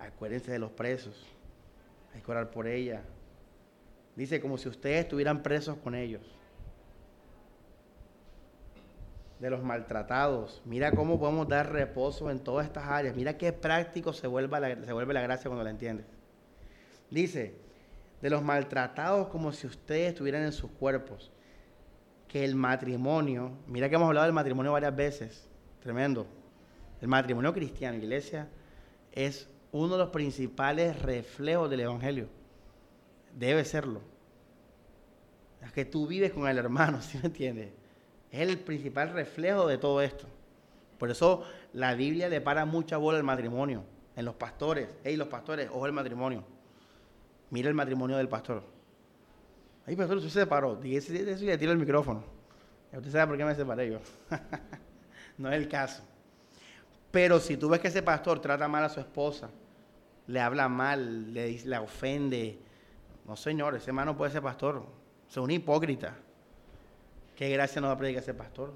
Acuérdense de los presos. Hay que orar por ella. Dice como si ustedes estuvieran presos con ellos. De los maltratados. Mira cómo podemos dar reposo en todas estas áreas. Mira qué práctico se vuelve la, se vuelve la gracia cuando la entiendes. Dice, de los maltratados como si ustedes estuvieran en sus cuerpos. Que el matrimonio, mira que hemos hablado del matrimonio varias veces. Tremendo el matrimonio cristiano, iglesia, es uno de los principales reflejos del Evangelio. Debe serlo. Es que tú vives con el hermano, ¿sí me entiendes? Es el principal reflejo de todo esto. Por eso la Biblia le para mucha bola al matrimonio, en los pastores. Hey, los pastores, ojo el matrimonio. Mira el matrimonio del pastor. Ay, pastor, usted se separó. Dígase eso y le tiro el micrófono. Usted sabe por qué me separé yo. no es el caso. Pero si tú ves que ese pastor trata mal a su esposa, le habla mal, le, le ofende, no señor, ese hermano puede ser pastor, es un hipócrita. ¿Qué gracia nos va a predicar ese pastor?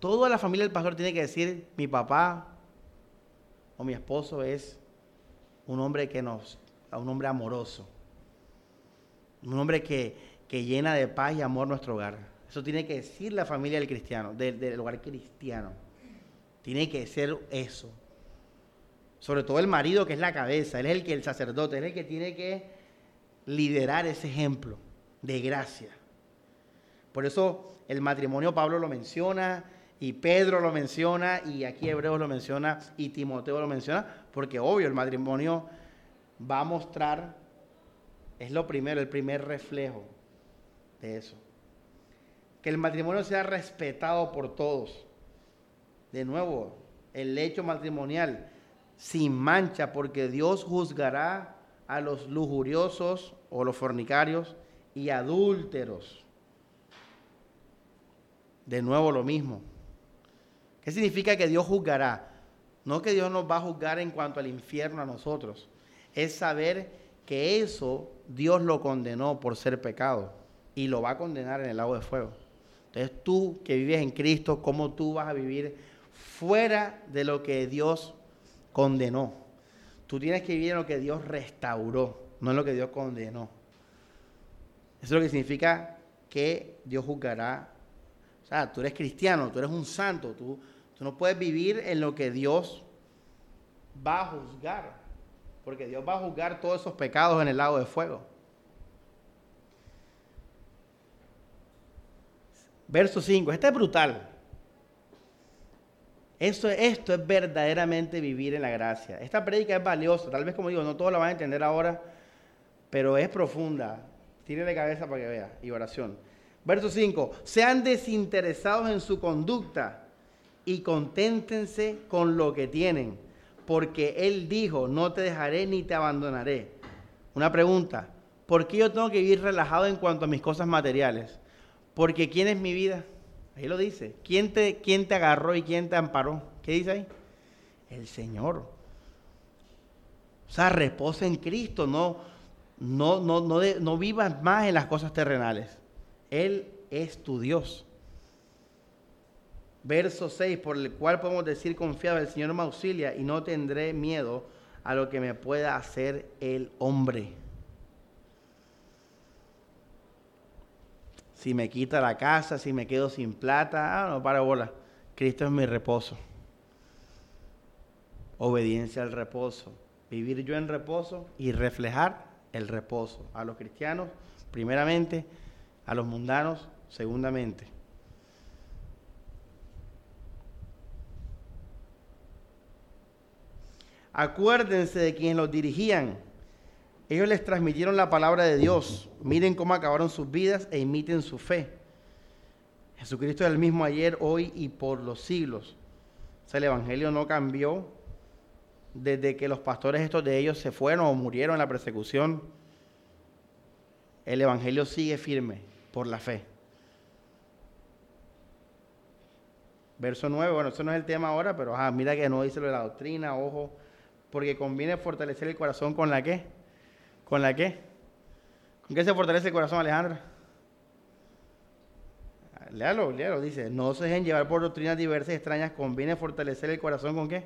Toda la familia del pastor tiene que decir, mi papá o mi esposo es un hombre que nos, un hombre amoroso, un hombre que, que llena de paz y amor nuestro hogar. Eso tiene que decir la familia del cristiano, del hogar cristiano. Tiene que ser eso. Sobre todo el marido que es la cabeza, él es el que el sacerdote, él es el que tiene que liderar ese ejemplo de gracia. Por eso el matrimonio Pablo lo menciona y Pedro lo menciona y aquí Hebreos lo menciona y Timoteo lo menciona, porque obvio el matrimonio va a mostrar, es lo primero, el primer reflejo de eso. Que el matrimonio sea respetado por todos de nuevo, el lecho matrimonial sin mancha, porque Dios juzgará a los lujuriosos o los fornicarios y adúlteros. De nuevo lo mismo. ¿Qué significa que Dios juzgará? No que Dios nos va a juzgar en cuanto al infierno a nosotros. Es saber que eso Dios lo condenó por ser pecado y lo va a condenar en el lago de fuego. Entonces tú que vives en Cristo, ¿cómo tú vas a vivir fuera de lo que Dios condenó. Tú tienes que vivir en lo que Dios restauró, no en lo que Dios condenó. Eso es lo que significa que Dios juzgará. O sea, tú eres cristiano, tú eres un santo, tú, Tú no puedes vivir en lo que Dios va a juzgar, porque Dios va a juzgar todos esos pecados en el lago de fuego. Verso 5, este es brutal. Esto, esto es verdaderamente vivir en la gracia. Esta prédica es valiosa, tal vez como digo, no todos la van a entender ahora, pero es profunda. De cabeza para que vea y oración. Verso 5, sean desinteresados en su conducta y conténtense con lo que tienen, porque Él dijo, no te dejaré ni te abandonaré. Una pregunta, ¿por qué yo tengo que vivir relajado en cuanto a mis cosas materiales? Porque ¿quién es mi vida? Ahí lo dice. ¿Quién te, quién te agarró y quién te amparó? ¿Qué dice ahí? El Señor. O sea, reposa en Cristo, no, no, no, no, no vivas más en las cosas terrenales. Él es tu Dios. Verso 6, por el cual podemos decir confiado, el Señor me auxilia y no tendré miedo a lo que me pueda hacer el hombre. Si me quita la casa, si me quedo sin plata, ah, no, para bola. Cristo es mi reposo. Obediencia al reposo. Vivir yo en reposo y reflejar el reposo. A los cristianos, primeramente, a los mundanos, segundamente. Acuérdense de quienes los dirigían ellos les transmitieron la palabra de Dios. Miren cómo acabaron sus vidas e imiten su fe. Jesucristo es el mismo ayer, hoy y por los siglos. O sea, el Evangelio no cambió desde que los pastores estos de ellos se fueron o murieron en la persecución. El Evangelio sigue firme por la fe. Verso 9, bueno, eso no es el tema ahora, pero mira que no dice lo de la doctrina, ojo, porque conviene fortalecer el corazón con la que ¿Con la qué? ¿Con qué se fortalece el corazón, Alejandra? Léalo, léalo, dice, no se dejen llevar por doctrinas diversas y extrañas, conviene fortalecer el corazón con qué?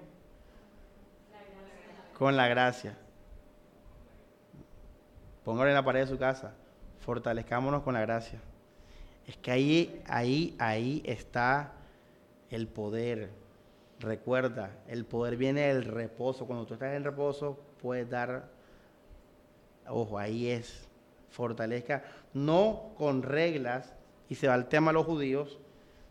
con la gracia. Póngalo en la pared de su casa, fortalezcámonos con la gracia. Es que ahí, ahí, ahí está el poder. Recuerda, el poder viene del reposo. Cuando tú estás en reposo, puedes dar Ojo, ahí es. Fortalezca, no con reglas, y se va el tema a los judíos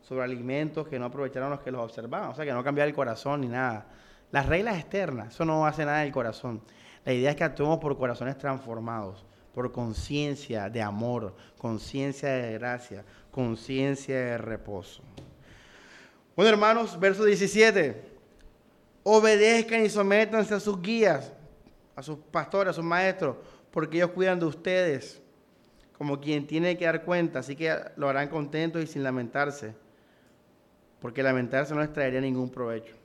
sobre alimentos que no aprovecharon los que los observaban, o sea, que no cambiar el corazón ni nada. Las reglas externas, eso no hace nada del corazón. La idea es que actuemos por corazones transformados, por conciencia de amor, conciencia de gracia, conciencia de reposo. Bueno, hermanos, verso 17. Obedezcan y sométanse a sus guías, a sus pastores, a sus maestros, porque ellos cuidan de ustedes como quien tiene que dar cuenta, así que lo harán contentos y sin lamentarse, porque lamentarse no les traería ningún provecho.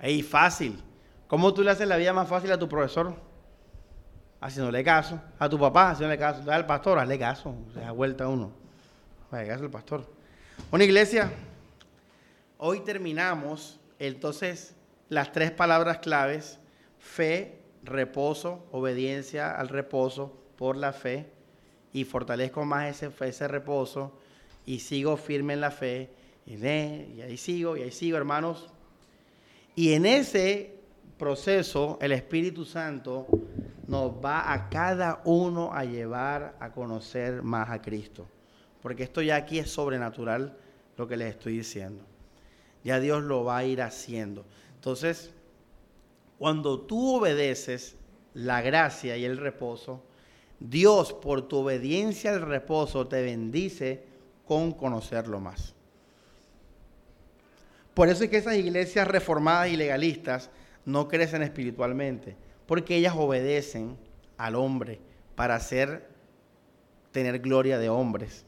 Ahí, fácil. ¿Cómo tú le haces la vida más fácil a tu profesor? Haciéndole caso. A tu papá, haciéndole caso. Al pastor, hazle caso. Se da vuelta uno. Hazle caso al pastor. Una iglesia, hoy terminamos entonces las tres palabras claves fe, reposo, obediencia al reposo por la fe y fortalezco más ese, ese reposo y sigo firme en la fe y, y ahí sigo y ahí sigo hermanos. Y en ese proceso el Espíritu Santo nos va a cada uno a llevar a conocer más a Cristo. Porque esto ya aquí es sobrenatural lo que les estoy diciendo. Ya Dios lo va a ir haciendo. Entonces, cuando tú obedeces la gracia y el reposo, Dios por tu obediencia al reposo te bendice con conocerlo más. Por eso es que esas iglesias reformadas y legalistas no crecen espiritualmente, porque ellas obedecen al hombre para hacer tener gloria de hombres.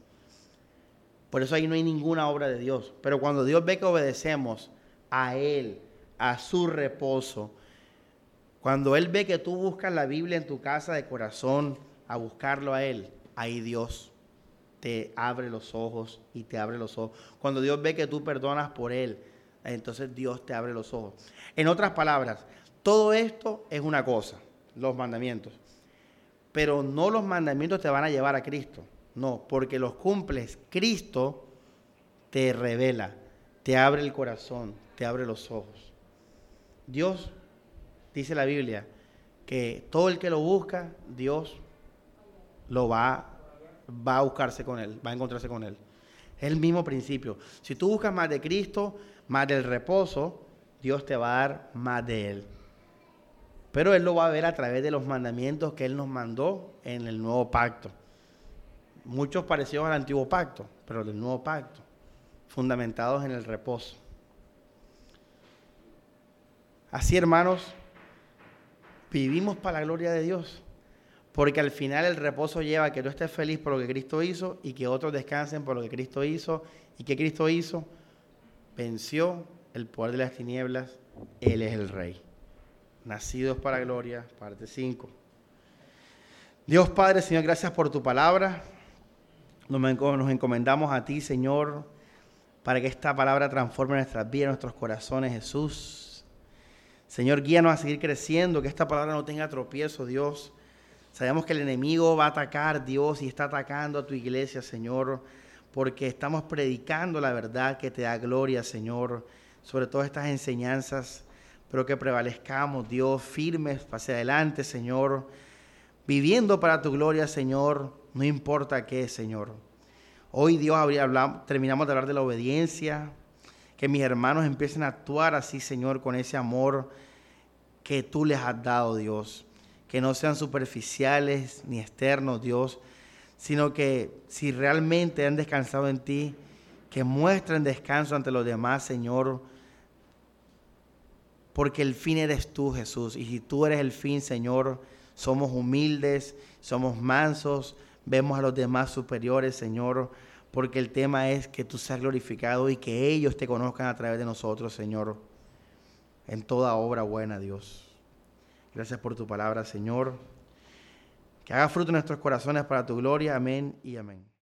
Por eso ahí no hay ninguna obra de Dios. Pero cuando Dios ve que obedecemos a Él, a su reposo, cuando Él ve que tú buscas la Biblia en tu casa de corazón a buscarlo a Él, ahí Dios te abre los ojos y te abre los ojos. Cuando Dios ve que tú perdonas por Él, entonces Dios te abre los ojos. En otras palabras, todo esto es una cosa, los mandamientos. Pero no los mandamientos te van a llevar a Cristo. No, porque los cumples, Cristo te revela, te abre el corazón, te abre los ojos. Dios, dice la Biblia, que todo el que lo busca, Dios lo va, va a buscarse con él, va a encontrarse con él. Es el mismo principio. Si tú buscas más de Cristo, más del reposo, Dios te va a dar más de Él. Pero Él lo va a ver a través de los mandamientos que Él nos mandó en el nuevo pacto. Muchos parecidos al antiguo pacto, pero del nuevo pacto, fundamentados en el reposo. Así, hermanos, vivimos para la gloria de Dios. Porque al final el reposo lleva a que tú estés feliz por lo que Cristo hizo y que otros descansen por lo que Cristo hizo. ¿Y que Cristo hizo? Venció el poder de las tinieblas. Él es el Rey. Nacidos para gloria, parte 5. Dios Padre, Señor, gracias por tu palabra. Nos encomendamos a ti, Señor, para que esta palabra transforme nuestras vidas, nuestros corazones, Jesús. Señor, guíanos a seguir creciendo, que esta palabra no tenga tropiezo, Dios Sabemos que el enemigo va a atacar, Dios, y está atacando a tu iglesia, Señor, porque estamos predicando la verdad que te da gloria, Señor, sobre todas estas enseñanzas, pero que prevalezcamos, Dios, firmes hacia adelante, Señor, viviendo para tu gloria, Señor, no importa qué, Señor. Hoy, Dios, terminamos de hablar de la obediencia, que mis hermanos empiecen a actuar así, Señor, con ese amor que tú les has dado, Dios. Que no sean superficiales ni externos, Dios, sino que si realmente han descansado en ti, que muestren descanso ante los demás, Señor, porque el fin eres tú, Jesús, y si tú eres el fin, Señor, somos humildes, somos mansos, vemos a los demás superiores, Señor, porque el tema es que tú seas glorificado y que ellos te conozcan a través de nosotros, Señor, en toda obra buena, Dios. Gracias por tu palabra, Señor. Que haga fruto en nuestros corazones para tu gloria. Amén y amén.